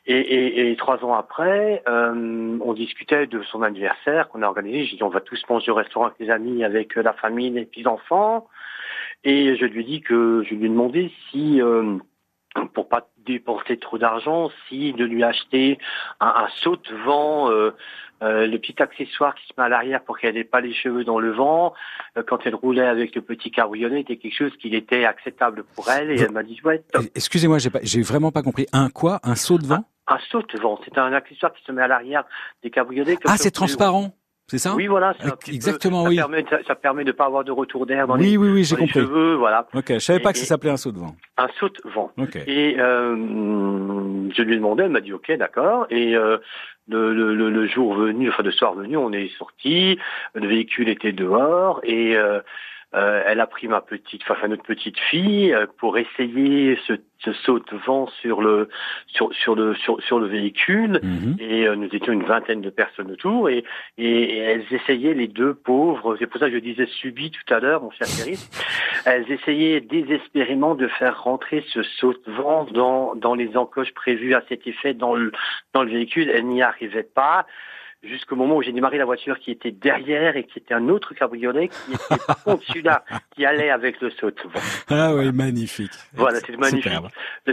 Et, et- et trois ans après, euh, on discutait de son anniversaire qu'on a organisé. J'ai dit on va tous manger au restaurant avec les amis, avec euh, la famille, les petits-enfants. Et je lui ai dit que je lui ai demandé si, euh, pour pas dépenser trop d'argent, si de lui acheter un, un saute-vent, euh, euh, le petit accessoire qui se met à l'arrière pour qu'elle n'ait pas les cheveux dans le vent, euh, quand elle roulait avec le petit cabriolet, était quelque chose qui était acceptable pour elle. Et elle m'a dit ouais, top. Excusez-moi, j'ai pas, j'ai vraiment pas compris. Un quoi? Un saut de vent? Un saute-vent, c'est un accessoire qui se met à l'arrière des cabriolets. Ah, c'est transparent, c'est ça Oui, voilà. peu- Exactement, ça oui. Permet, ça, ça permet de ne pas avoir de retour d'air dans Oui, les, oui, oui, j'ai compris. cheveux, voilà. Ok, je savais pas que ça s'appelait un saut de vent. Un saute-vent. Ok. Et euh, je lui ai demandé, elle m'a dit ok, d'accord. Et euh, le, le, le, le jour venu, enfin le soir venu, on est sorti, le véhicule était dehors et euh, euh, elle a pris ma petite, enfin notre petite fille euh, pour essayer ce, ce saute-vent sur le sur sur le sur, sur le véhicule. Et euh, nous étions une vingtaine de personnes autour et, et, et elles essayaient les deux pauvres. C'est pour ça que je disais subi tout à l'heure, mon cher Thierry. Elles essayaient désespérément de faire rentrer ce saute-vent dans dans les encoches prévues à cet effet dans le dans le véhicule. Elles n'y arrivaient pas jusqu'au moment où j'ai démarré la voiture qui était derrière et qui était un autre cabriolet qui était contre celui-là qui allait avec le saute-vent. Ah oui, magnifique. Voilà, c'est magnifique.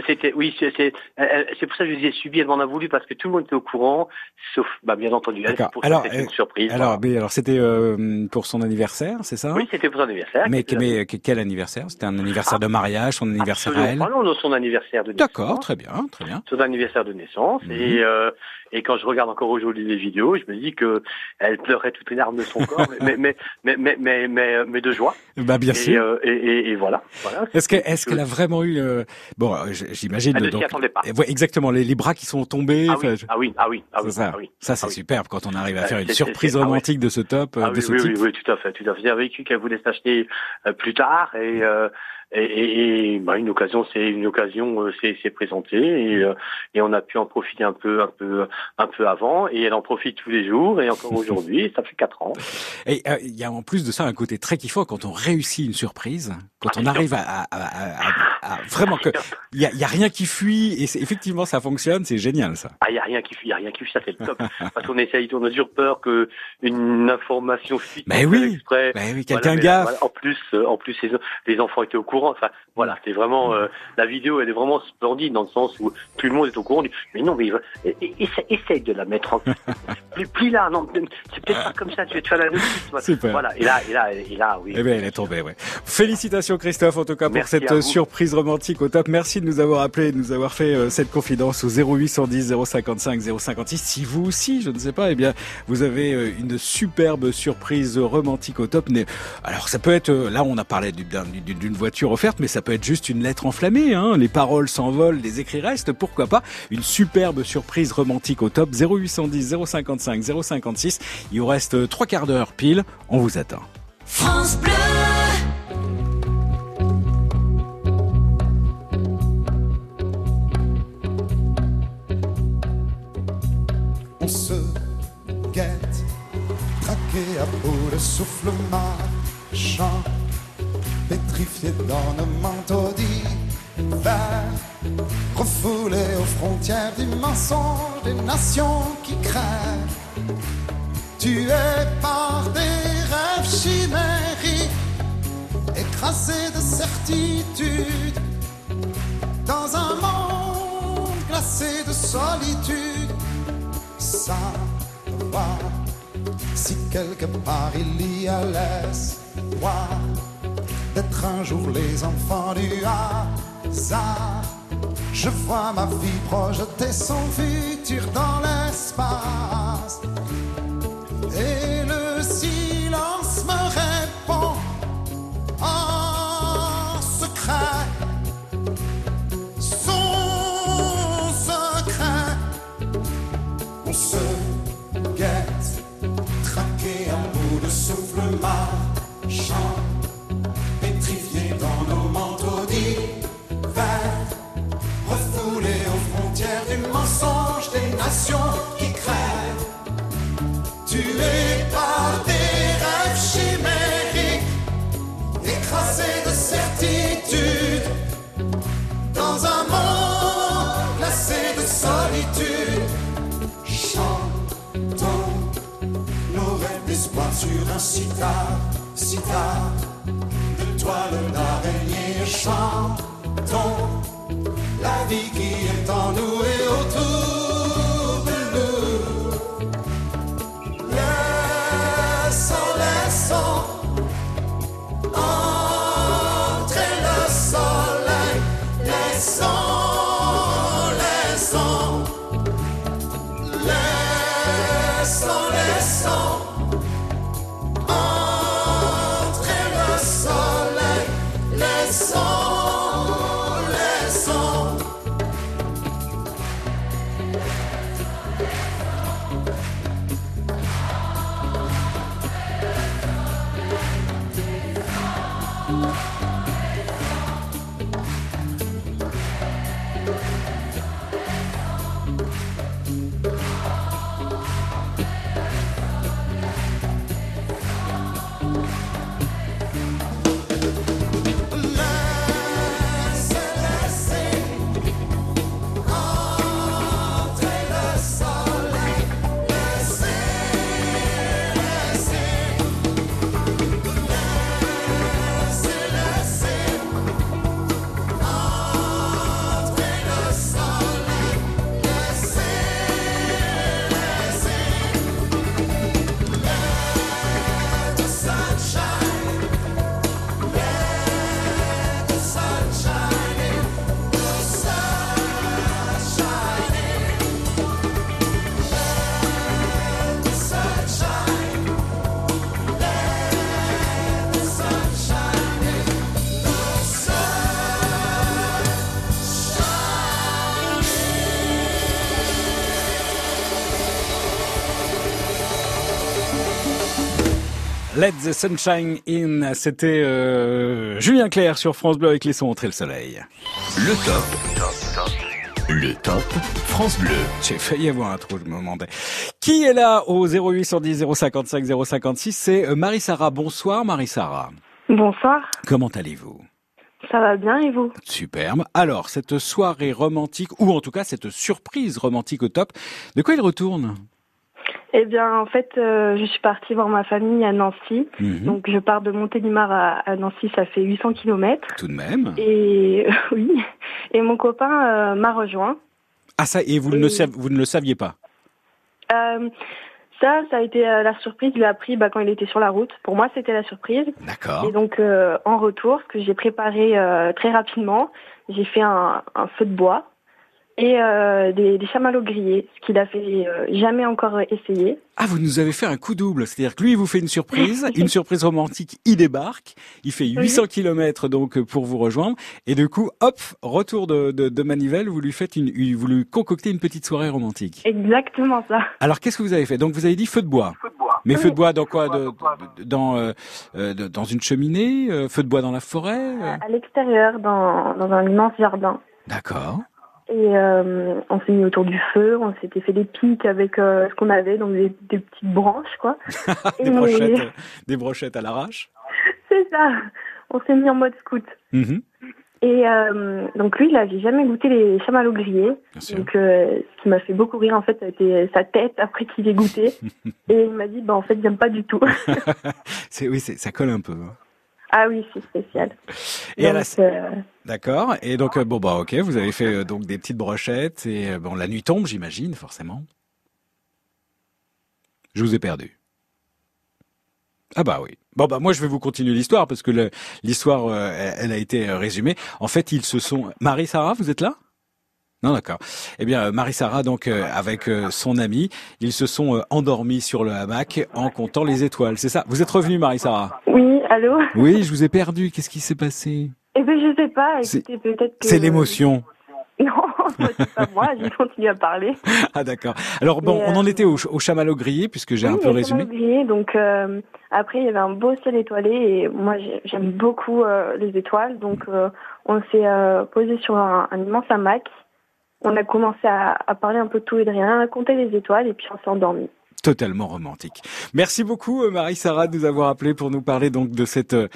C'était, oui, c'est, c'est, elle- c'est pour ça que je disais subi, elle m'en a voulu parce que tout le monde était au courant, sauf, bah, bien entendu, elle, pour Alors, ça, euh, une surprise. Alors, mais alors c'était euh, pour son anniversaire, c'est ça? Oui, c'était pour son anniversaire. Mais, quel anniversaire? C'était un anniversaire de mariage, son anniversaire à elle? Ah non, non, son anniversaire de naissance. D'accord, très bien, très bien. Son anniversaire de naissance. Mhm. Et, euh, et quand je regarde encore aujourd'hui les vidéos, je me dis que elle pleurait toutes les larmes de son corps, mais, mais, mais, mais, mais, mais, mais de joie. Bah, bien et, sûr. euh, et, et, et voilà. voilà. Est-ce que- est-ce qu'elle a vraiment eu euh, bon euh, j'imagine Elle ne s'y attendait pas. euh, ouais, exactement les, les bras qui sont tombés Ah oui, je- ah oui, ah oui, ah oui, ça ah oui. ça c'est Ah oui. superbe quand on arrive à Euh, faire une surprise ah romantique de ce top euh, Ah de oui, ce oui, type oui, oui, tout à fait, tout à fait. J'ai vécu qu'elle voulait s'acheter euh, plus tard et, euh, et, et, et, bah, une occasion, c'est une occasion, euh, s'est s'est présentée et, euh, et on a pu en profiter un peu, un peu, un peu avant et elle en profite tous les jours et encore aujourd'hui. Ça fait quatre ans. et euh, il y a en plus de ça un côté très kiffant quand on réussit une surprise quand on arrive à, à, à- à- vraiment que il y a, y a rien qui fuit et c'est- effectivement ça fonctionne c'est génial ça Ah, il y a rien qui fuit, il y a rien qui fuit, ça c'est le top. Parce qu'on essaye, on a toujours peur que une information fuite. Mais oui, exprès. mais oui, Voilà, quelqu'un mais gaffe. voilà, en plus, euh, en plus, les, les enfants étaient au courant. Enfin, voilà, c'est vraiment euh, la vidéo, elle est vraiment splendide dans le sens où tout le monde est au courant. Mais non, mais il va- essaye, de la mettre en plus, plus là, non, c'est peut-être pas comme ça. Tu vas te faire la réussite. Voilà, et là, et là, et là, oui. Eh bien, elle est tombée, ouais. Félicitations Christophe, en tout cas, pour Merci cette à euh, surprise romantique au top. Merci de nous avoir appelé, de nous avoir fait euh, cette confidence au 0810 055 056. Si vous aussi, je ne sais pas, eh bien, vous avez euh, une superbe surprise romantique au top. Mais- Alors, ça peut être, là, on a parlé du- d'un- d'une d'une offerte, mais ça peut être juste une lettre enflammée, hein. Les paroles s'envolent, les écrits restent, pourquoi pas. Une superbe surprise romantique au top. 0810 055 056. Il vous reste trois quarts d'heure pile. On vous attend. France Bleu. On se guette, traqué à bout de souffle marchant, pétrifié dans nos manteaux d'hiver, refoulé aux frontières du mensonge des nations qui crèvent, tué par des rêves chimériques, écrasé de certitude, dans un monde glacé de solitude. Savoir si quelque part il y a l'espoir un jour les enfants du hasard Je vois ma fille projeter son futur dans l'espace. Et le silence me répond nations qui crèvent, tué par des rêves chimériques, écrasé de certitude, dans un monde glacé de solitude. Chantons nos rêves d'espoir sur un sitar, sitar de toile d'araignée. Chantons la vie qui est en nous the sunshine in, c'était euh, Julien Clerc sur France Bleu avec les sons entrer le soleil. Le top. Le top France Bleu. J'ai failli avoir un trou, je me demandais. Qui est là au 0810 055 056 C'est euh, Marie-Sara. Bonsoir Marie-Sara. Bonsoir, Comment allez-vous? Ça va bien et vous? Superbe. Alors, cette soirée romantique, ou en tout cas cette surprise romantique au top, de quoi il retourne? Eh bien, en fait, euh, je suis partie voir ma famille à Nancy. Mhm. Donc, je pars de Montélimar à, à Nancy, ça fait 800 kilomètres. Tout de même. Et oui, et mon copain euh, m'a rejoint. Ah ça, et vous, ne, sav- vous ne le saviez pas? Euh, ça, ça a été la surprise. Il l'a appris bah, quand il était sur la route. Pour moi, c'était la surprise. D'accord. Et donc, euh, en retour, ce que j'ai préparé euh, très rapidement, j'ai fait un, un feu de bois et euh, des, des chamallows grillés, ce qu'il a fait euh, jamais encore essayé. Ah, vous nous avez fait un coup double. C'est-à-dire que lui, il vous fait une surprise, une surprise romantique, il débarque, il fait 800 kilomètres donc pour vous rejoindre, et du coup, hop, retour de, de, de Manivelle, vous lui faites une, vous lui concoctez une petite soirée romantique. Exactement ça. Alors, qu'est-ce que vous avez fait? Donc, vous avez dit feu de bois. Mais feu de bois dans quoi? de, de- dans euh, euh, de- dans une cheminée, euh, feu de bois dans la forêt. euh? À l'extérieur, dans, dans un immense jardin. D'accord. Et euh, on s'est mis autour du feu, on s'était fait des pics avec euh, ce qu'on avait, donc des, des petites branches, quoi. des Et- brochettes, euh, des brochettes à l'arrache. C'est ça. On s'est mis en mode scout. Mhm. Et euh, donc lui, il avait jamais goûté les chamallows grillés. Donc ce qui m'a fait beaucoup rire en fait, ça a été sa tête après qu'il ait goûté. Et il m'a dit, bah en fait, j'aime pas du tout. oui, ça colle un peu. hein. Ah oui, c'est spécial. Et à la- Donc, euh, D'accord. Et donc euh, bon bah ok, vous avez fait euh, donc des petites brochettes et bon la nuit tombe, j'imagine forcément. Je vous ai perdu. Ah bah oui. Bon bah moi je vais vous continuer l'histoire parce que l'histoire euh, elle a été résumée. En fait ils se sont. Marie Sarah, vous êtes là? Non, d'accord. Eh bien, euh, Marie-Sara, donc, euh, avec euh, son ami, ils se sont euh, endormis sur le hamac en comptant les étoiles. C'est ça? Vous êtes revenue, Marie-Sara Oui, allô? Oui, je vous ai perdu. Qu'est-ce qui s'est passé? Eh ben, je sais pas, C'est- écoutez, peut-être que... C'est l'émotion. Non, c'est pas moi, j'ai continué à parler. Ah, d'accord. Alors, bon, on en était au, au chamallow grillé, puisque j'ai Oui, un peu résumé. Grillé, donc euh, après il y avait un beau ciel étoilé et moi j'ai- j'aime beaucoup euh, les étoiles, donc euh, on s'est euh, posé sur un, un immense hamac. On a commencé à, parler un peu de tout et de rien, à compter les étoiles et puis on s'est endormi. Totalement romantique. Merci beaucoup euh, Marie-Sara de nous avoir appelé pour nous parler donc de cette euh,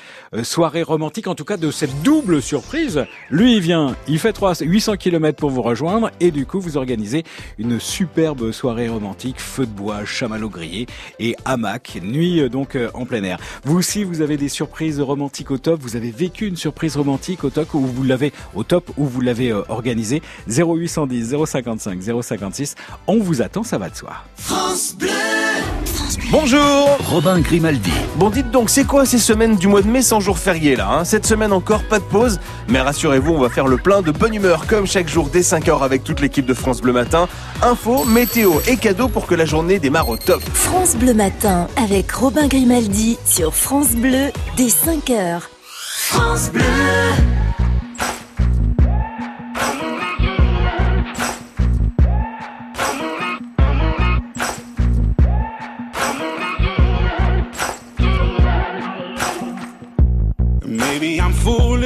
soirée romantique, en tout cas de cette double surprise. Lui il vient, il fait 3, 800 km pour vous rejoindre et du coup vous organisez une superbe soirée romantique, feu de bois, chamallow grillé et hamac, nuit euh, donc en plein air. Vous aussi vous avez des surprises romantiques au top, vous avez vécu une surprise romantique au top ou vous l'avez au top ou vous l'avez organisée 0810 055 056. On vous attend, ça va de soi. France Bleu. Bonjour Robin Grimaldi. Bon dites donc, c'est quoi ces semaines du mois de mai sans jour férié là hein? Cette semaine encore, pas de pause, mais rassurez-vous, on va faire le plein de bonne humeur comme chaque jour dès 5h avec toute l'équipe de France Bleu Matin. Info, météo et cadeaux pour que la journée démarre au top. France Bleu Matin avec Robin Grimaldi sur France Bleu dès 5h. France Bleu.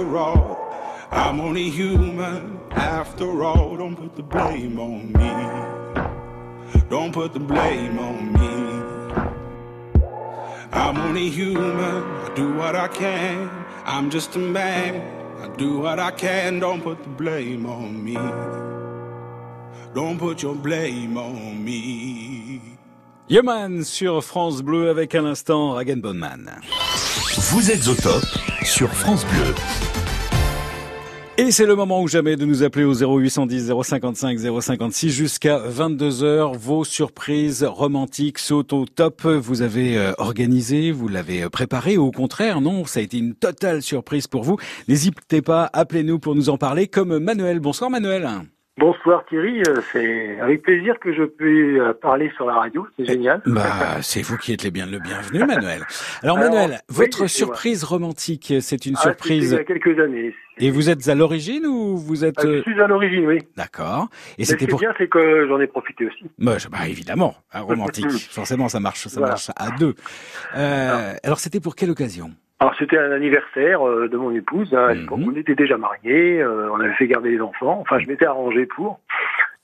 after all. I'm only human after all. Don't put the blame on me. Don't put the blame on me. I'm only human. I do what I can. I'm just a man. I do what I can. Don't put the blame on me. Don't put your blame on me. Yeman sur France Bleu avec à l'instant Ragan Bonman. Vous êtes au top sur France Bleu. Et c'est le moment ou jamais de nous appeler au 0810 055 056 jusqu'à 22h. Vos surprises romantiques sautent au top. Vous avez euh, organisé, vous l'avez euh, préparé. Au contraire, non, ça a été une totale surprise pour vous. N'hésitez pas, appelez-nous pour nous en parler comme Manuel. Bonsoir Manuel. Bonsoir Thierry, euh, c'est avec plaisir que je peux euh, parler sur la radio, c'est génial. Bah, c'est vous qui êtes les bien le bienvenu, Manuel. Alors, Alors, Manuel, oui, votre surprise romantique, c'est une Ah, surprise. c'était Il y a quelques années. Et vous êtes à l'origine ou vous êtes Ah, Je euh, suis à l'origine, oui. D'accord. Et c'était pour bien, c'est que j'en ai profité aussi. bah, je- bah, évidemment, un romantique. Forcément, ça marche, ça Voilà. marche à deux. Euh, alors, c'était pour quelle occasion? Alors c'était un anniversaire euh, de mon épouse. hein, Mhm. On était déjà mariés, euh, on avait fait garder les enfants. Enfin, je m'étais arrangé pour.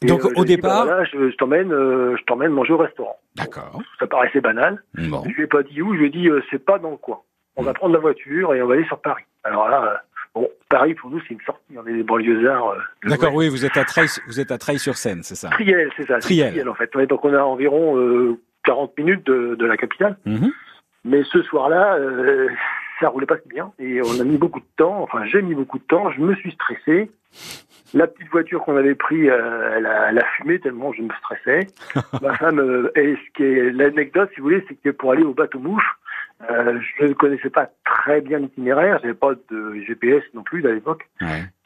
Et, Donc, euh, au dit, départ- bah, voilà, je, je t'emmène, euh, je t'emmène manger au restaurant. D'accord. Ça paraissait banal. Bon. Je lui ai pas dit où. Je lui ai dit, euh, c'est pas dans le coin. On va prendre la voiture et on va aller sur Paris. Alors là, euh, bon, Paris pour nous c'est une sortie. On est des banlieusards. de D'accord, oui, vous êtes à Treil, vous êtes à Treil-sur-Seine, c'est ça Triel, c'est ça. c'est Triel. en fait. Ouais, donc on a environ euh, 40 minutes de, de la capitale. Mhm. Mais ce soir-là, euh, ça roulait pas si bien et on a mis beaucoup de temps. Enfin, j'ai mis beaucoup de temps. Je me suis stressé. La petite voiture qu'on avait pris, euh, elle, a, elle a fumé tellement je me stressais. Ma femme, euh, et ce qui est l'anecdote, si vous voulez, c'est que pour aller au bateau mouche, euh, je ne connaissais pas très bien l'itinéraire. J'avais pas de GPS non plus à l'époque.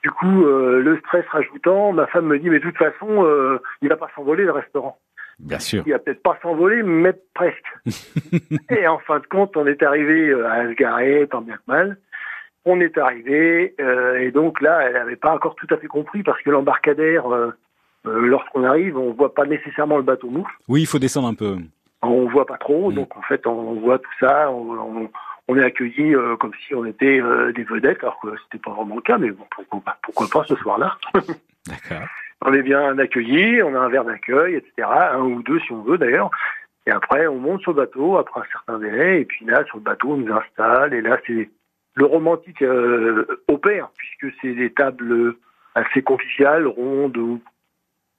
Du coup, euh, le stress rajoutant, ma femme me dit, mais de toute façon, euh, il va pas s'envoler le restaurant. Bien sûr. Il va peut-être pas s'envoler, mais presque. et en fin de compte, on est arrivé euh, à se garer, tant bien que mal. On est arrivé, euh, et donc là, elle n'avait pas encore tout à fait compris, parce que l'embarcadère, euh, euh, lorsqu'on arrive, on voit pas nécessairement le bateau mouche. Oui, il faut descendre un peu. On voit pas Mm. trop, donc en fait, on voit tout ça, on, on- on est accueillis euh, comme si on était euh, des vedettes, alors que c'était pas vraiment le cas, mais bon, pourquoi pas, pourquoi pas ce soir-là D'accord. On est bien accueillis, on a un verre d'accueil, etc., un ou deux si on veut d'ailleurs. Et après, on monte sur le bateau après un certain délai, et puis là, sur le bateau, on nous installe, et là, c'est le romantique euh, opère, puisque c'est des tables assez conviviales, rondes, ou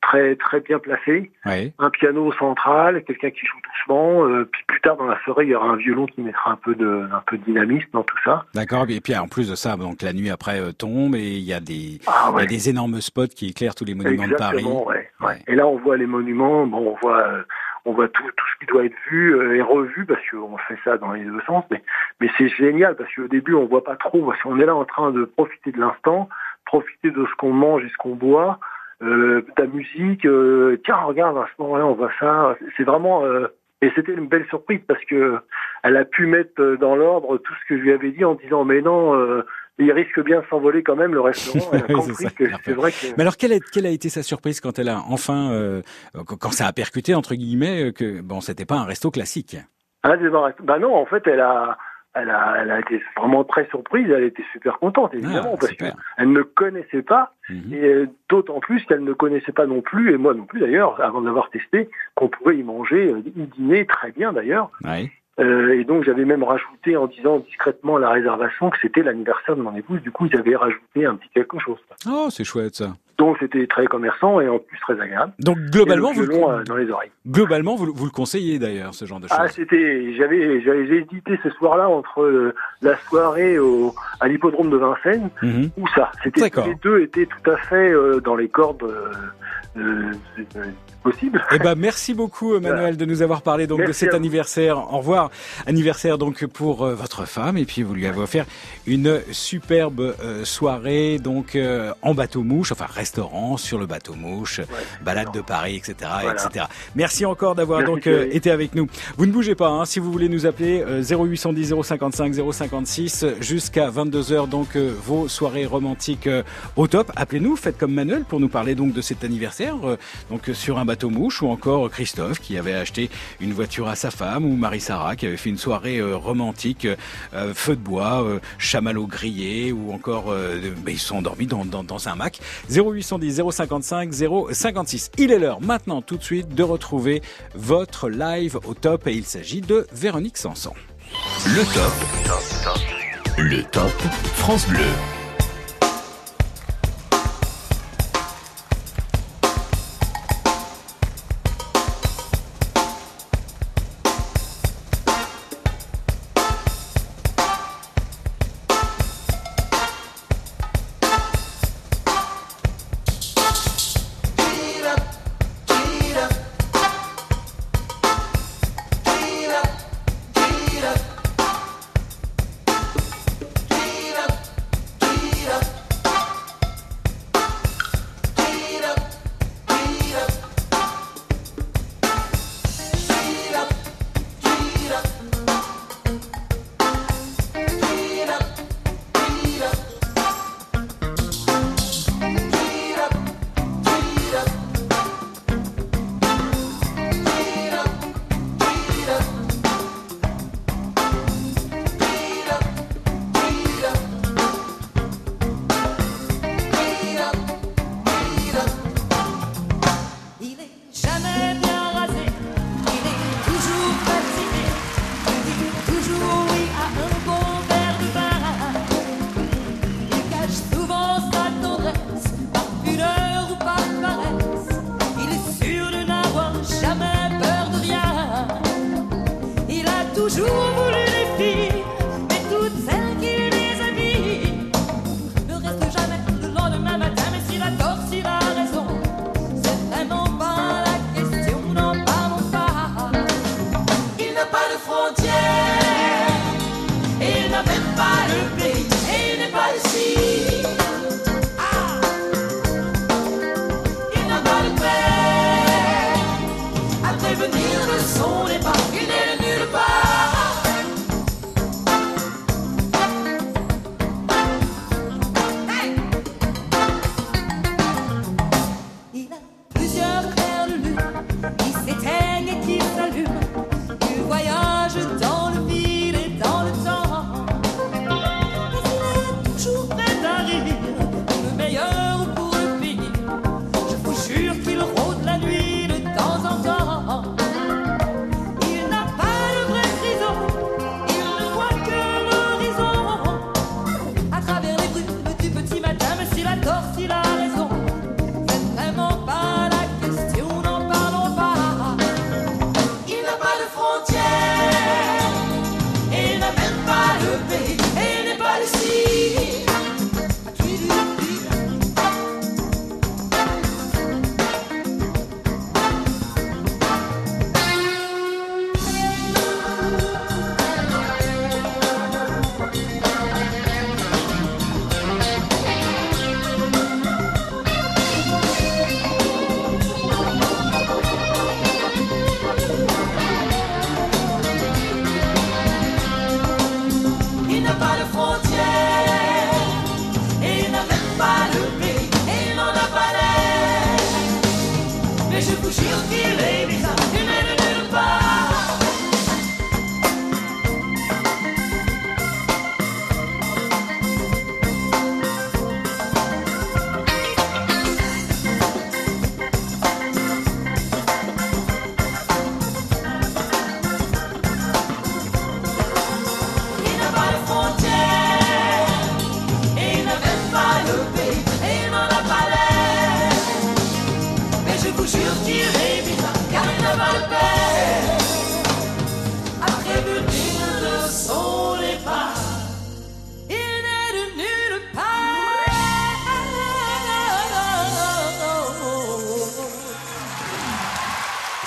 très très bien placées. Oui. un piano central, quelqu'un qui joue doucement, euh, puis plus tard dans la soirée, il y aura un violon qui mettra un peu de, un peu de dynamisme dans tout ça. D'accord. Et puis en plus de ça, donc la nuit après euh, tombe et il y a des, Ah, il y a des énormes spots qui éclairent tous les monuments de Paris. Ouais, ouais. Et là, on voit les monuments, bon, on voit, euh, on voit tout, tout ce qui doit être vu euh, et revu parce qu'on fait ça dans les deux sens. Mais, mais c'est génial parce qu'au début, on voit pas trop. Parce qu'on est là en train de profiter de l'instant, profiter de ce qu'on mange et ce qu'on boit, euh, la musique. euh, tiens, regarde, à ce moment-là, on voit ça. C'est vraiment. euh, et c'était une belle surprise parce que elle a pu mettre dans l'ordre tout ce que je lui avais dit en disant mais non, euh, il risque bien de s'envoler quand même le restaurant. Elle a Oui, compris c'est que vrai que Mais alors, quelle a, quelle a été sa surprise quand elle a enfin, euh, quand ça a percuté entre guillemets euh, que bon, c'était pas un resto classique? Ah. Bah non, en fait, elle a, elle a, elle a été vraiment très surprise. Elle était super contente, évidemment, Ah, parce qu'elle ne connaissait pas, Mhm. et euh, d'autant plus qu'elle ne connaissait pas non plus, et moi non plus d'ailleurs, avant d'avoir testé, qu'on pouvait y manger, euh, y dîner très bien d'ailleurs. Oui. Euh, et donc j'avais même rajouté en disant discrètement à la réservation que c'était l'anniversaire de mon épouse. Du coup, avaient rajouté un petit quelque chose. Oh, c'est chouette ça. Donc c'était très commerçant et en plus très agréable. Donc globalement, vous le le, violon, dans les oreilles. globalement, vous, vous le conseillez d'ailleurs ce genre de choses. Ah, c'était, j'avais, j'avais hésité ce soir-là entre euh, la soirée au, à l'hippodrome de Vincennes Mhm. ou ça. C'était les deux étaient tout à fait euh, dans les cordes euh, euh, possibles. Eh ben, merci beaucoup, Manuel, de nous avoir parlé donc de cet anniversaire. Au revoir. Anniversaire donc pour euh, votre femme et puis vous lui avez offert une superbe euh, soirée donc en bateau mouche, enfin restaurant sur le bateau mouche, balade de Paris, etc., Voilà. etc. Merci encore d'avoir donc euh, été avec nous. Vous ne bougez pas, hein, si vous voulez nous appeler euh, 0810 055 056 jusqu'à 22 h donc euh, vos soirées romantiques euh, au top. Appelez-nous, faites comme Manuel pour nous parler donc de cet anniversaire, donc sur un bateau mouche ou encore Christophe qui avait acheté une voiture à sa femme ou Marie-Sara qui avait fait une soirée romantique, feu de bois, chamallow grillé ou encore mais ils sont endormis dans, dans, dans un Mac. 0810 055 056. Il est l'heure maintenant tout de suite de retrouver votre live au top et il s'agit de Véronique Sanson. Le top. Le top France Bleu.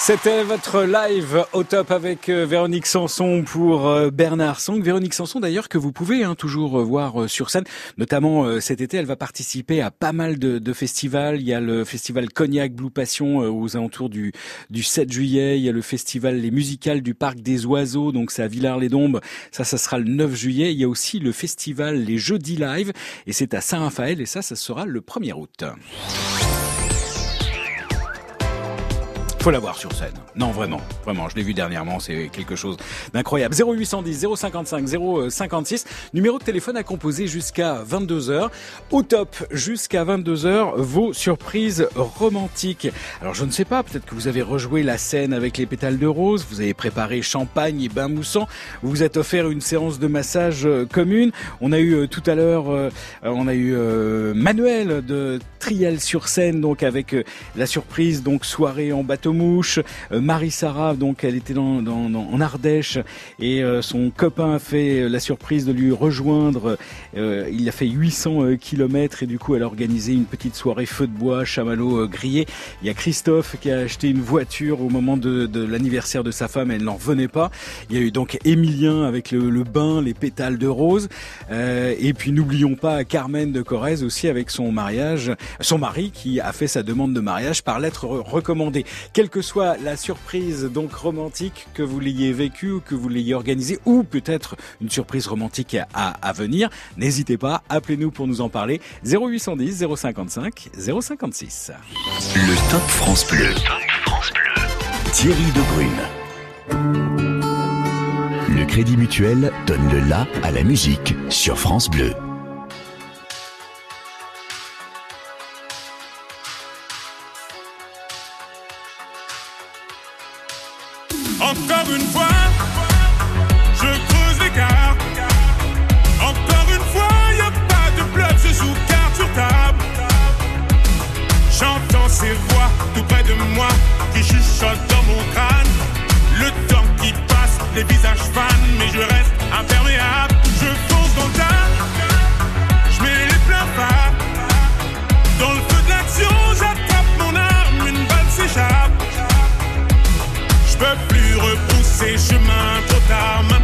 C'était votre live au top avec euh, Véronique Sanson pour euh, Bernard Song. Véronique Sanson d'ailleurs que vous pouvez hein, toujours euh, voir sur scène. Notamment cet été, elle va participer à pas mal de, de festivals. Il y a le festival Cognac Blue Passion aux alentours du, du 7 juillet. Il y a le festival Les Musicales du Parc des Oiseaux, donc c'est à Villars-les-Dombes. Ça, ça sera le 9 juillet. Il y a aussi le festival Les Jeudis Live et c'est à Saint-Raphaël et ça, ça sera le 1er août. Faut la voir sur scène. Non, vraiment, vraiment. Je l'ai vu dernièrement. C'est quelque chose d'incroyable. 0810 055 056. Numéro de téléphone à composer jusqu'à 22 h Au top, jusqu'à 22 h vos surprises romantiques. Alors, je ne sais pas. Peut-être que vous avez rejoué la scène avec les pétales de rose. Vous avez préparé champagne et bain moussant. Vous vous êtes offert une séance de massage euh, commune. On a eu euh, tout à l'heure, euh, on a eu Manuel de Triel sur scène, donc avec la surprise, donc soirée en bateau mouche. Euh, Marie-Sarah, donc elle était dans, en Ardèche et euh, son copain a fait euh, la surprise de lui rejoindre. Il a fait 800 kilomètres et du coup elle a organisé une petite soirée feu de bois, chamallow grillé. Il y a Christophe qui a acheté une voiture au moment de, l'anniversaire de sa femme, elle n'en revenait pas. Il y a eu donc Émilien avec le, bain, les pétales de rose. Et puis n'oublions pas Carmen de Corrèze aussi avec son mariage, son mari qui a fait sa demande de mariage par lettre re- recommandée. Quelle que soit la surprise donc romantique que vous l'ayez vécue ou que vous l'ayez organisée ou peut-être une surprise romantique à, à venir, n'hésitez pas, appelez-nous pour nous en parler 0810 055 056. Le Top France Bleu. Thierry Debrune. Le Crédit Mutuel donne le la à la musique sur France Bleu. Encore une fois, je creuse l'écart. Encore une fois, y a pas de bluff, je joue carte sur table. J'entends ces voix tout près de moi qui chuchotent dans mon crâne. Le temps qui passe, les visages fans, Ces chemins trop tard.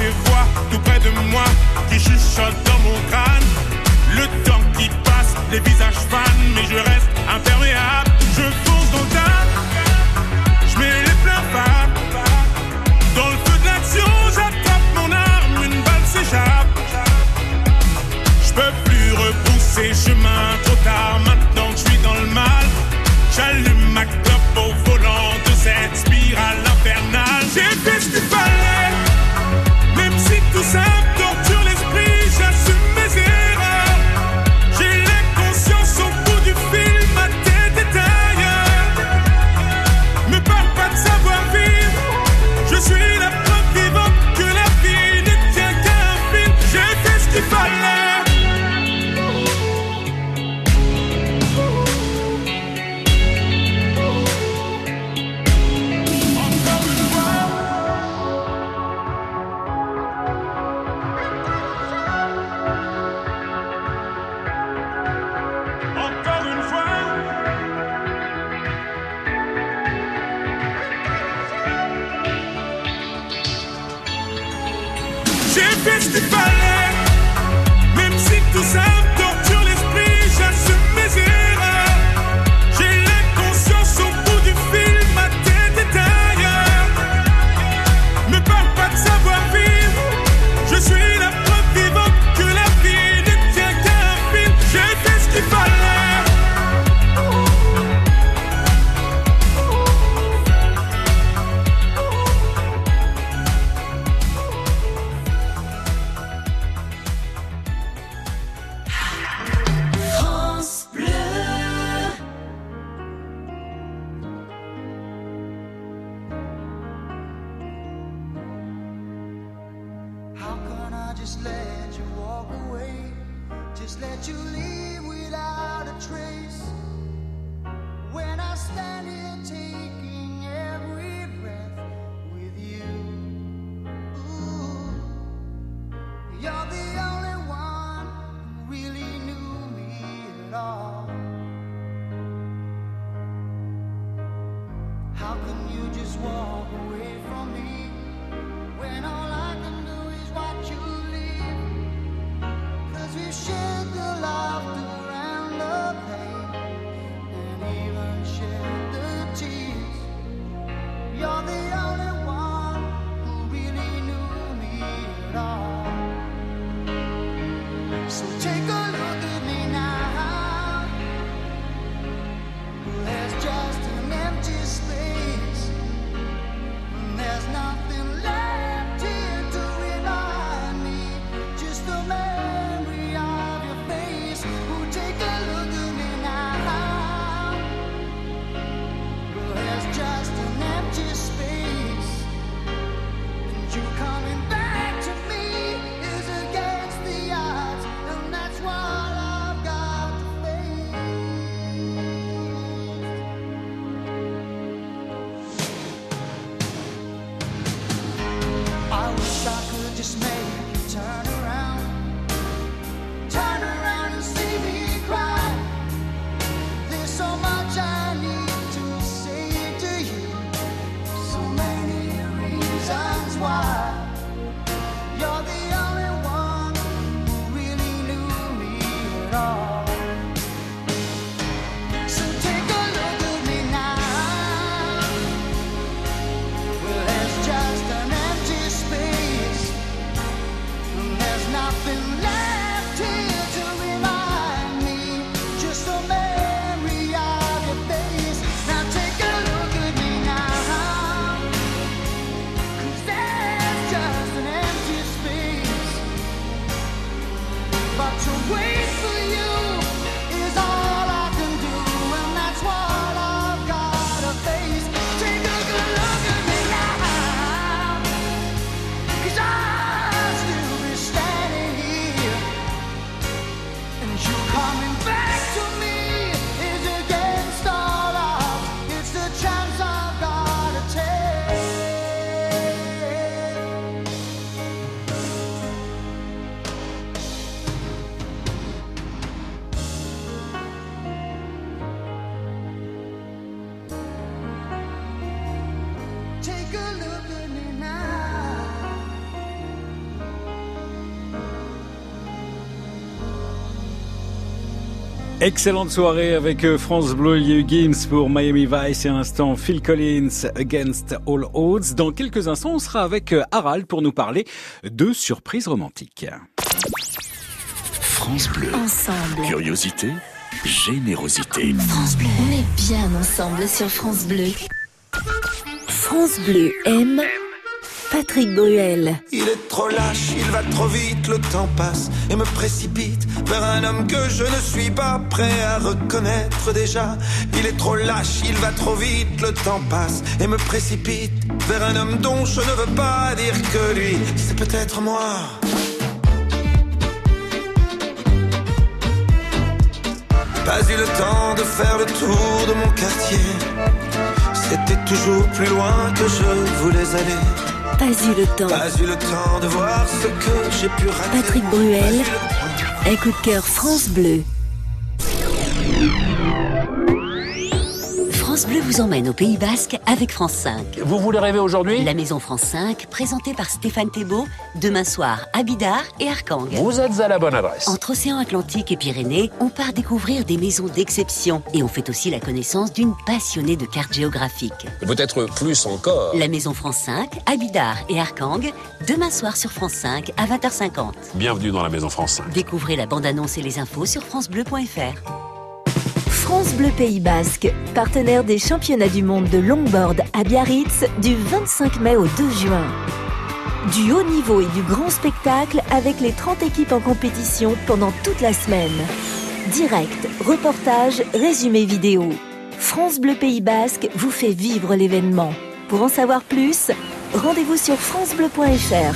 ces voix tout près de moi qui chuchotent dans mon crâne. Le temps qui passe, les visages fans, mais je reste imperméable. Je fonce dans ta, je mets les pleins femmes. Dans le feu de l'action, j'attrape mon arme, une balle s'échappe. Je peux plus repousser chemin. Excellente soirée avec euh, France Bleu. Il y a eu Games pour Miami Vice et à l'instant Phil Collins Against All Odds. Dans quelques instants, on sera avec euh, Harald pour nous parler de surprises romantiques. France Bleu. Ensemble. Curiosité, générosité. France Bleu. On est bien ensemble sur France Bleu. France Bleu aime Patrick Bruel. Il est trop lâche, il va trop vite, le temps passe et me précipite vers un homme que je ne suis pas prêt à reconnaître déjà. Il est trop lâche, il va trop vite, le temps passe et me précipite vers un homme dont je ne veux pas dire que lui, c'est peut-être moi. Pas eu le temps de faire le tour de mon quartier. C'était toujours plus loin que je voulais aller. Pas eu le temps. Pas eu le temps de voir ce que j'ai pu rater. Patrick Bruel. Un coup de cœur France Bleu. France Bleu vous emmène au Pays Basque avec France 5. Vous voulez rêver aujourd'hui? La Maison France 5, présentée par Stéphane Thébault, demain soir à Bidart et Arcang. Vous êtes à la bonne adresse. Entre océan Atlantique et Pyrénées, on part découvrir des maisons d'exception et on fait aussi la connaissance d'une passionnée de cartes géographiques. Peut-être plus encore. La Maison France 5, à Bidart et Arcang, demain soir sur France 5 à 20h50. Bienvenue dans la Maison France 5. Découvrez la bande-annonce et les infos sur francebleu.fr. France Bleu Pays Basque, partenaire des championnats du monde de longboard à Biarritz du 25 mai au 2 juin. Du haut niveau et du grand spectacle avec les 30 équipes en compétition pendant toute la semaine. Direct, reportage, résumé vidéo. France Bleu Pays Basque vous fait vivre l'événement. Pour en savoir plus, rendez-vous sur francebleu.fr.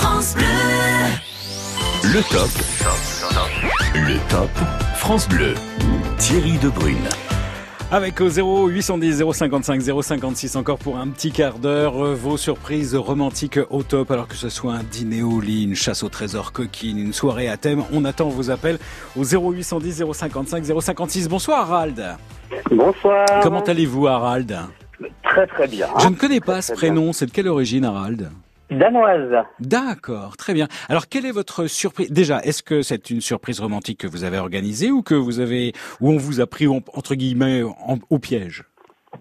France Bleu. Le top. Le top France Bleu. Thierry Debrune. Avec au 0 810 055 056 encore pour un petit quart d'heure euh, vos surprises romantiques au top alors que ce soit un dîner au lit, une chasse au trésor coquine, une soirée à thème, on attend vos appels au 0 810 055 056. Bonsoir Harald. Bonsoir. Comment allez-vous Harald? Très très bien. Je ne connais pas ce très prénom, c'est de quelle origine Harald? Danoise. D'accord, très bien. Alors quelle est votre surprise? Déjà, est-ce que c'est une surprise romantique que vous avez organisée ou que vous avez ou on vous a pris en- entre guillemets en- au piège?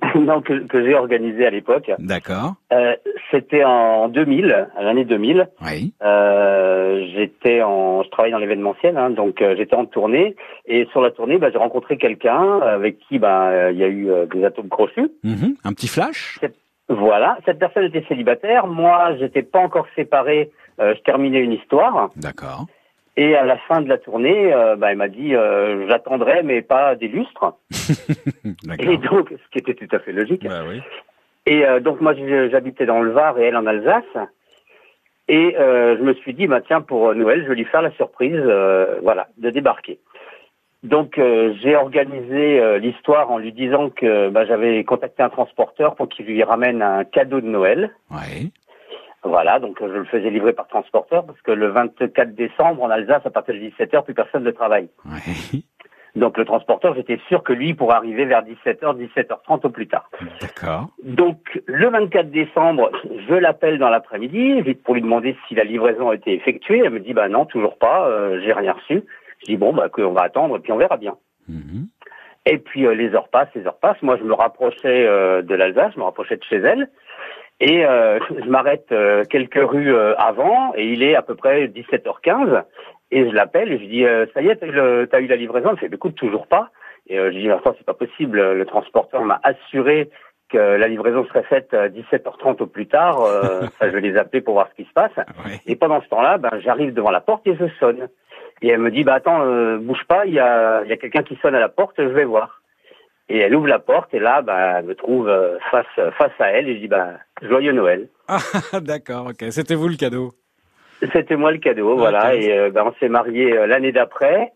Non, que, que j'ai organisé à l'époque. D'accord. Euh, C'était en 2000, à l'année 2000. Oui. Euh, j'étais en, je travaille dans l'événementiel, hein, donc euh, j'étais en tournée et sur la tournée, bah, j'ai rencontré quelqu'un avec qui, bah, il y a eu des atomes crochus. Mhm, Un petit flash? Voilà, cette personne était célibataire. Moi, j'étais pas encore séparé. Euh, je terminais une histoire. D'accord. Et à la fin de la tournée, euh, bah, elle m'a dit euh, j'attendrai, mais pas des lustres. Et donc, ce qui était tout à fait logique. Bah oui. Et euh, donc moi j'habitais dans le Var et elle en Alsace. Et euh, je me suis dit bah tiens pour Noël je vais lui faire la surprise euh, voilà de débarquer. Donc euh, j'ai organisé euh, l'histoire en lui disant que bah, j'avais contacté un transporteur pour qu'il lui ramène un cadeau de Noël. Ouais. Voilà, donc euh, je le faisais livrer par transporteur parce que le 24 décembre en Alsace à partir de 17h plus personne ne travaille. Donc le transporteur, j'étais sûr que lui pourrait arriver vers 17h, 17h30 au plus tard. D'accord. Donc, le 24 décembre, je l'appelle dans l'après-midi vite pour lui demander si la livraison a été effectuée. Elle me dit, bah non, toujours pas, euh, j'ai rien reçu. Je dis, bon, bah, on va attendre et puis on verra bien. Et puis, euh, les heures passent, les heures passent. Moi, je me rapprochais euh, de l'Alsace, je me rapprochais de chez elle. Et euh, je m'arrête quelques rues avant et il est à peu près 17h15. Et je l'appelle et je dis, ça y est, t'as eu, la livraison? Elle fait, Bah, écoute, toujours pas. Et je dis, enfin, c'est pas possible. Le transporteur m'a assuré que la livraison serait faite à 17h30 au plus tard. Ça, je vais les appeler pour voir ce qui se passe. Et pendant ce temps-là, ben, j'arrive devant la porte et je sonne. Et elle me dit, bah attends, euh, bouge pas, il y a, il y a quelqu'un qui sonne à la porte, je vais voir. Et elle ouvre la porte et là, bah, elle me trouve euh, face face à elle et je dis, bah, joyeux Noël. Ah, d'accord, ok. C'était vous le cadeau. C'était moi le cadeau, voilà. Et euh, ben, on s'est mariés euh, l'année d'après.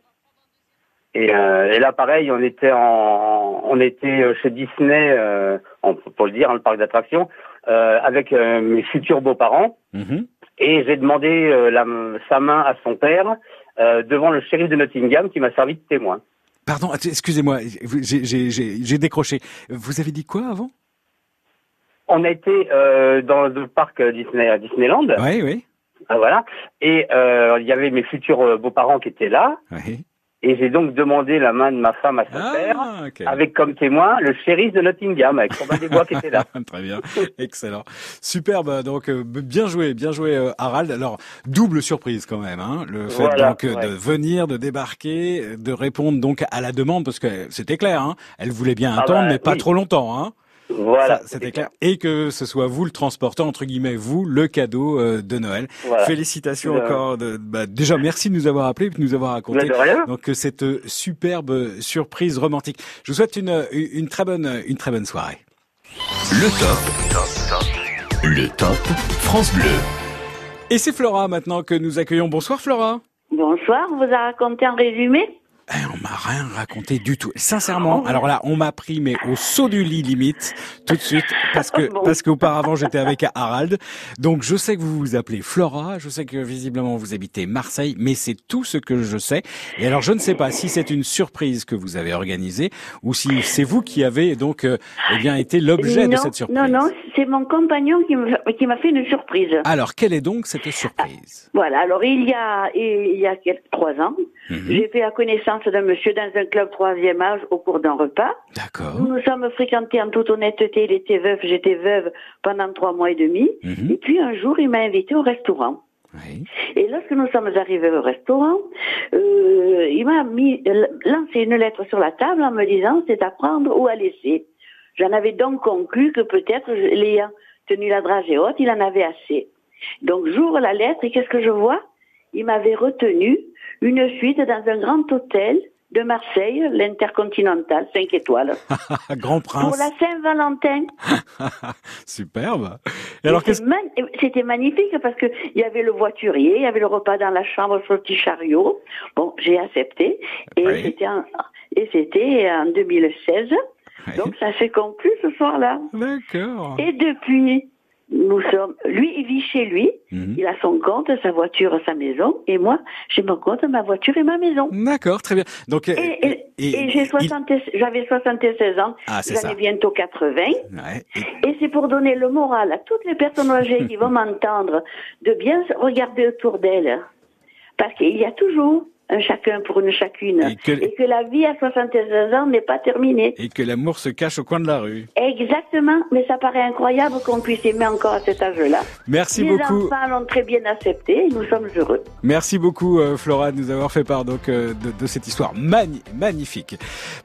Et, euh, et là, pareil, on était en, on était euh, chez Disney, euh, on peut pas le dire, hein, le parc d'attractions, euh, avec euh, mes futurs beaux-parents. Mhm. Et j'ai demandé euh, la, sa main à son père euh, devant le shérif de Nottingham qui m'a servi de témoin. Pardon, excusez-moi, j'ai- décroché. Vous avez dit quoi avant? On a été euh, dans le parc Disney, Disneyland. Oui, oui. Ah, voilà. Et euh, il y avait mes futurs beaux-parents qui étaient là. Oui. Et j'ai donc demandé la main de ma femme à son père, Ah, ok. avec comme témoin le shérif de Nottingham, avec Robin des Bois qui était là. Très bien, excellent, superbe. Donc euh, bien joué, bien joué euh, Harald. Alors double surprise quand même, hein, le fait Voilà, donc euh, ouais. de venir, de débarquer, de répondre donc à la demande parce que c'était clair, hein, elle voulait bien Ah attendre, bah, mais pas oui. trop longtemps, hein. Voilà, Ça, c'était clair. Et que ce soit vous le transporteur entre guillemets, vous le cadeau euh, de Noël. Voilà. Félicitations De- encore. De, bah, déjà merci de nous avoir appelés et de nous avoir raconté Mais de rien. donc euh, cette euh, superbe surprise romantique. Je vous souhaite une, une très bonne une très bonne soirée. Le top. Le top France Bleu. Et c'est Flora maintenant que nous accueillons. Bonsoir Flora. Bonsoir, on vous a raconté en résumé? On m'a rien raconté du tout. Sincèrement, alors là, on m'a pris mais au saut du lit limite tout de suite parce que Bon. parce qu'auparavant j'étais avec Harald. Donc je sais que vous vous appelez Flora, je sais que visiblement vous habitez Marseille, mais c'est tout ce que je sais. Et alors je ne sais pas si c'est une surprise que vous avez organisée ou si c'est vous qui avez donc euh, eh bien été l'objet de cette surprise. Non, non, c'est mon compagnon qui m'a fait une surprise. Alors quelle est donc cette surprise? Voilà, alors il y a, il y a quelques, trois ans, Mhm. j'ai fait la connaissance d'un monsieur dans un club troisième âge au cours d'un repas. D'accord. Nous nous sommes fréquentés en toute honnêteté, il était veuf, j'étais veuve pendant trois mois et demi. Mhm. Et puis un jour, il m'a invité au restaurant. Et lorsque nous sommes arrivés au restaurant, euh, il m'a mis lancé une lettre sur la table en me disant c'est à prendre ou à laisser. J'en avais donc conclu que peut-être, l'ayant tenu la dragée haute, il en avait assez. Donc j'ouvre la lettre et qu'est-ce que je vois? Il m'avait retenu une suite dans un grand hôtel de Marseille, l'Intercontinental, 5 étoiles, Grand pour prince. la Saint-Valentin. Superbe. Et alors qu'est-ce C'était man- magnifique parce que il y avait le voiturier, il y avait le repas dans la chambre sur le petit chariot. Bon, j'ai accepté et c'était en, et c'était en 2016. Donc ça s'est conclu ce soir-là. D'accord. Et depuis, nous sommes. Lui, il vit chez lui. Mhm. Il a son compte, sa voiture, sa maison, et moi, j'ai mon compte, ma voiture et ma maison. D'accord, très bien. Donc, euh, Et, et- et- et j'ai il- 60 j'avais 76 ans, Ah, c'est j'en ai bientôt 80. Ouais. Et c'est pour donner le moral à toutes les personnes âgées qui vont m'entendre de bien regarder autour d'elles. Parce qu'il y a toujours un chacun pour une chacune. Et que- Et que la vie à 76 ans n'est pas terminée. Et que l'amour se cache au coin de la rue. Exactement, mais ça paraît incroyable qu'on puisse aimer encore à cet âge-là. Merci les beaucoup. enfants l'ont très bien accepté et nous sommes heureux. Merci beaucoup euh, Flora de nous avoir fait part donc euh, de, de cette histoire magni- magnifique.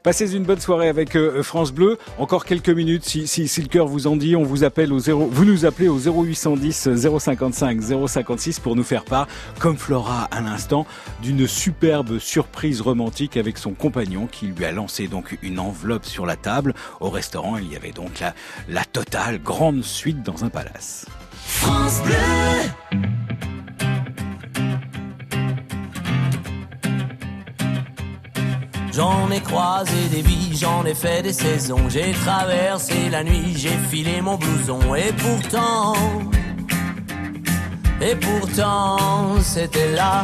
Passez une bonne soirée avec euh, France Bleu. Encore quelques minutes si, si, si le cœur vous en dit, on vous appelle au 0 vous nous appelez au 0810 055 056 pour nous faire part comme Flora à l'instant d'une superbe surprise romantique avec son compagnon qui lui a lancé donc une enveloppe sur la table au restaurant, il y avait donc la la totale grande suite dans un palace. France Bleu. J'en ai croisé des vies, j'en ai fait des saisons. J'ai traversé la nuit, j'ai filé mon blouson. Et pourtant, et pourtant, c'était là.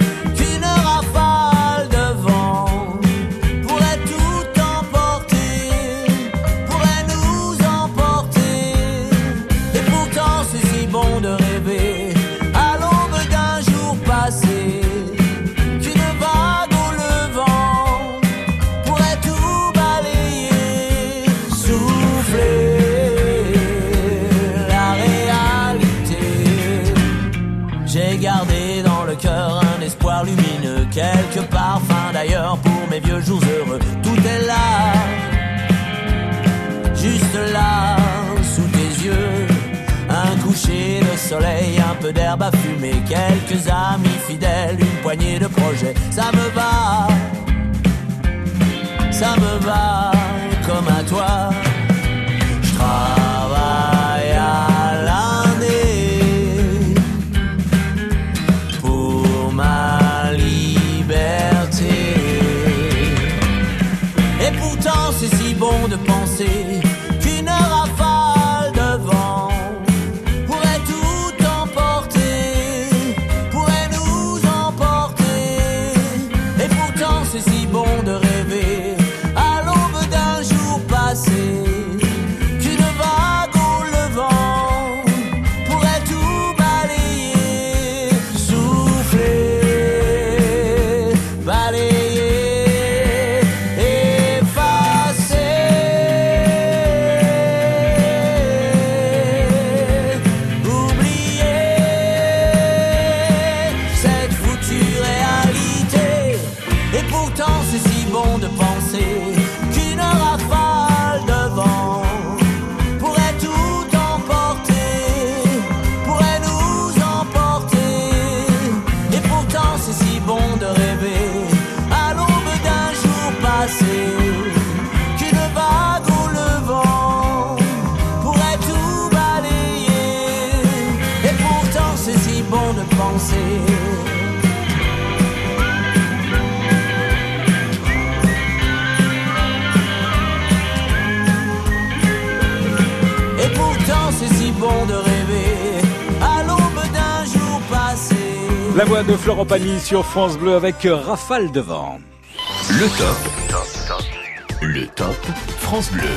parfums d'ailleurs pour mes vieux jours heureux. Tout est là, juste là, sous tes yeux. Un coucher de soleil, un peu d'herbe à fumer, quelques amis fidèles, une poignée de projets. Ça me va, ça me va comme à toi. Sur France Bleu avec Rafale de vent. Le top. Le top France Bleu.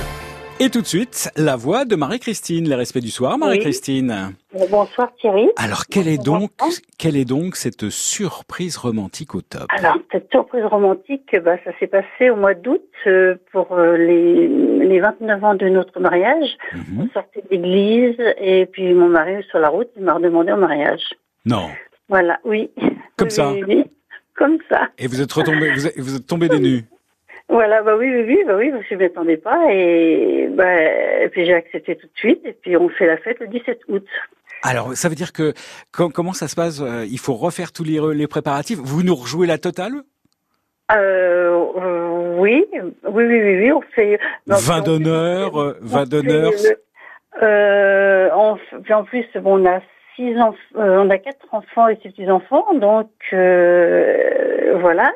Et tout de suite, la voix de Marie-Christine. Les respects du soir, Marie-Christine. Euh, Bonsoir Thierry. Alors, quelle est donc, quelle est donc cette surprise romantique au top? Alors, cette surprise romantique, bah, ça s'est passé au mois d'août euh, pour euh, les, les 29 ans de notre mariage. On sortait d'église et puis mon mari sur la route, il m'a redemandé en mariage. Non. Voilà, oui. Comme Oui, ça oui, oui. Comme ça. Et vous êtes retombé, vous êtes, vous êtes tombé des nues. Voilà, bah oui, oui, oui, bah oui, parce que je m'y attendais pas et, bah, et puis j'ai accepté tout de suite et puis on fait la fête le 17 août. Alors, ça veut dire que com- comment ça se passe euh, Il faut refaire tous les, les préparatifs? Vous nous rejouez la totale? Euh, euh, oui, oui, oui, oui, oui, on fait. non, Vin on- d'honneur, euh, vin on d'honneur. Euh, en plus, bon, on a six enfants, on a quatre enfants et six petits enfants, donc euh, voilà.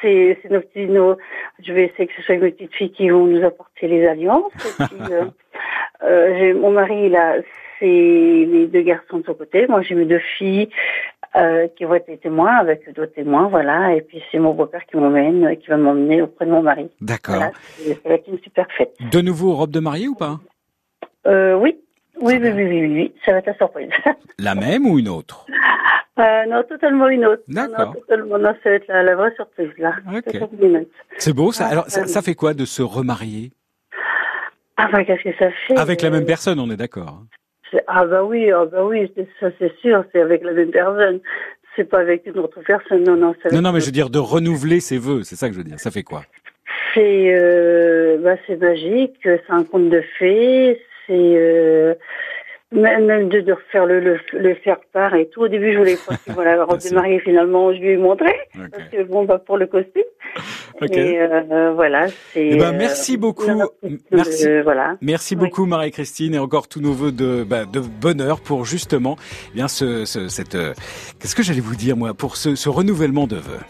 C'est nos petits, nos. Je vais essayer que ce soit mes petites filles qui vont nous apporter les alliances. Et puis, euh, euh, mon mari, a c'est les deux garçons de son côté. Moi, j'ai mes deux filles euh, qui vont être les témoins avec d'autres témoins, voilà. Et puis c'est mon beau-père qui m'emmène, euh, qui va m'emmener auprès de mon mari. D'accord. Voilà, c'est- ça va être une super fête. De nouveau robe de mariée ou pas? Euh, oui. Oui, oui, oui, oui, oui, ça va être la surprise. La même ou une autre? Euh, non, totalement une autre. Non, D'accord. Non, totalement, non, ça va être la, la vraie surprise, là. Ok. Totalement une autre. C'est beau ça. Ah, Alors, ça, euh, ça fait quoi de se remarier? Ah, bah, qu'est-ce que ça fait? Avec la même personne, on est d'accord. Ah, bah oui, ah, bah oui, ça c'est sûr, c'est avec la même personne. C'est pas avec une autre personne, non, non. Non, non, mais je veux dire de renouveler ses vœux, c'est ça que je veux dire. Ça fait quoi? C'est euh, bah, c'est magique, c'est un conte de fées, c'est euh, même de, de refaire le, le, le faire part et tout. Au début, je voulais pas voilà, la robe de mariée, finalement, je lui ai montré, parce que bon, bah, pour le costume. Ok. Et euh, voilà, c'est. Eh ben, euh, merci beaucoup. une Merci. de- voilà. Merci beaucoup Marie-Christine et encore tous nos voeux de, bah, de bonheur pour justement eh bien ce, ce cette euh, qu'est-ce que j'allais vous dire moi pour ce, ce renouvellement de vœux?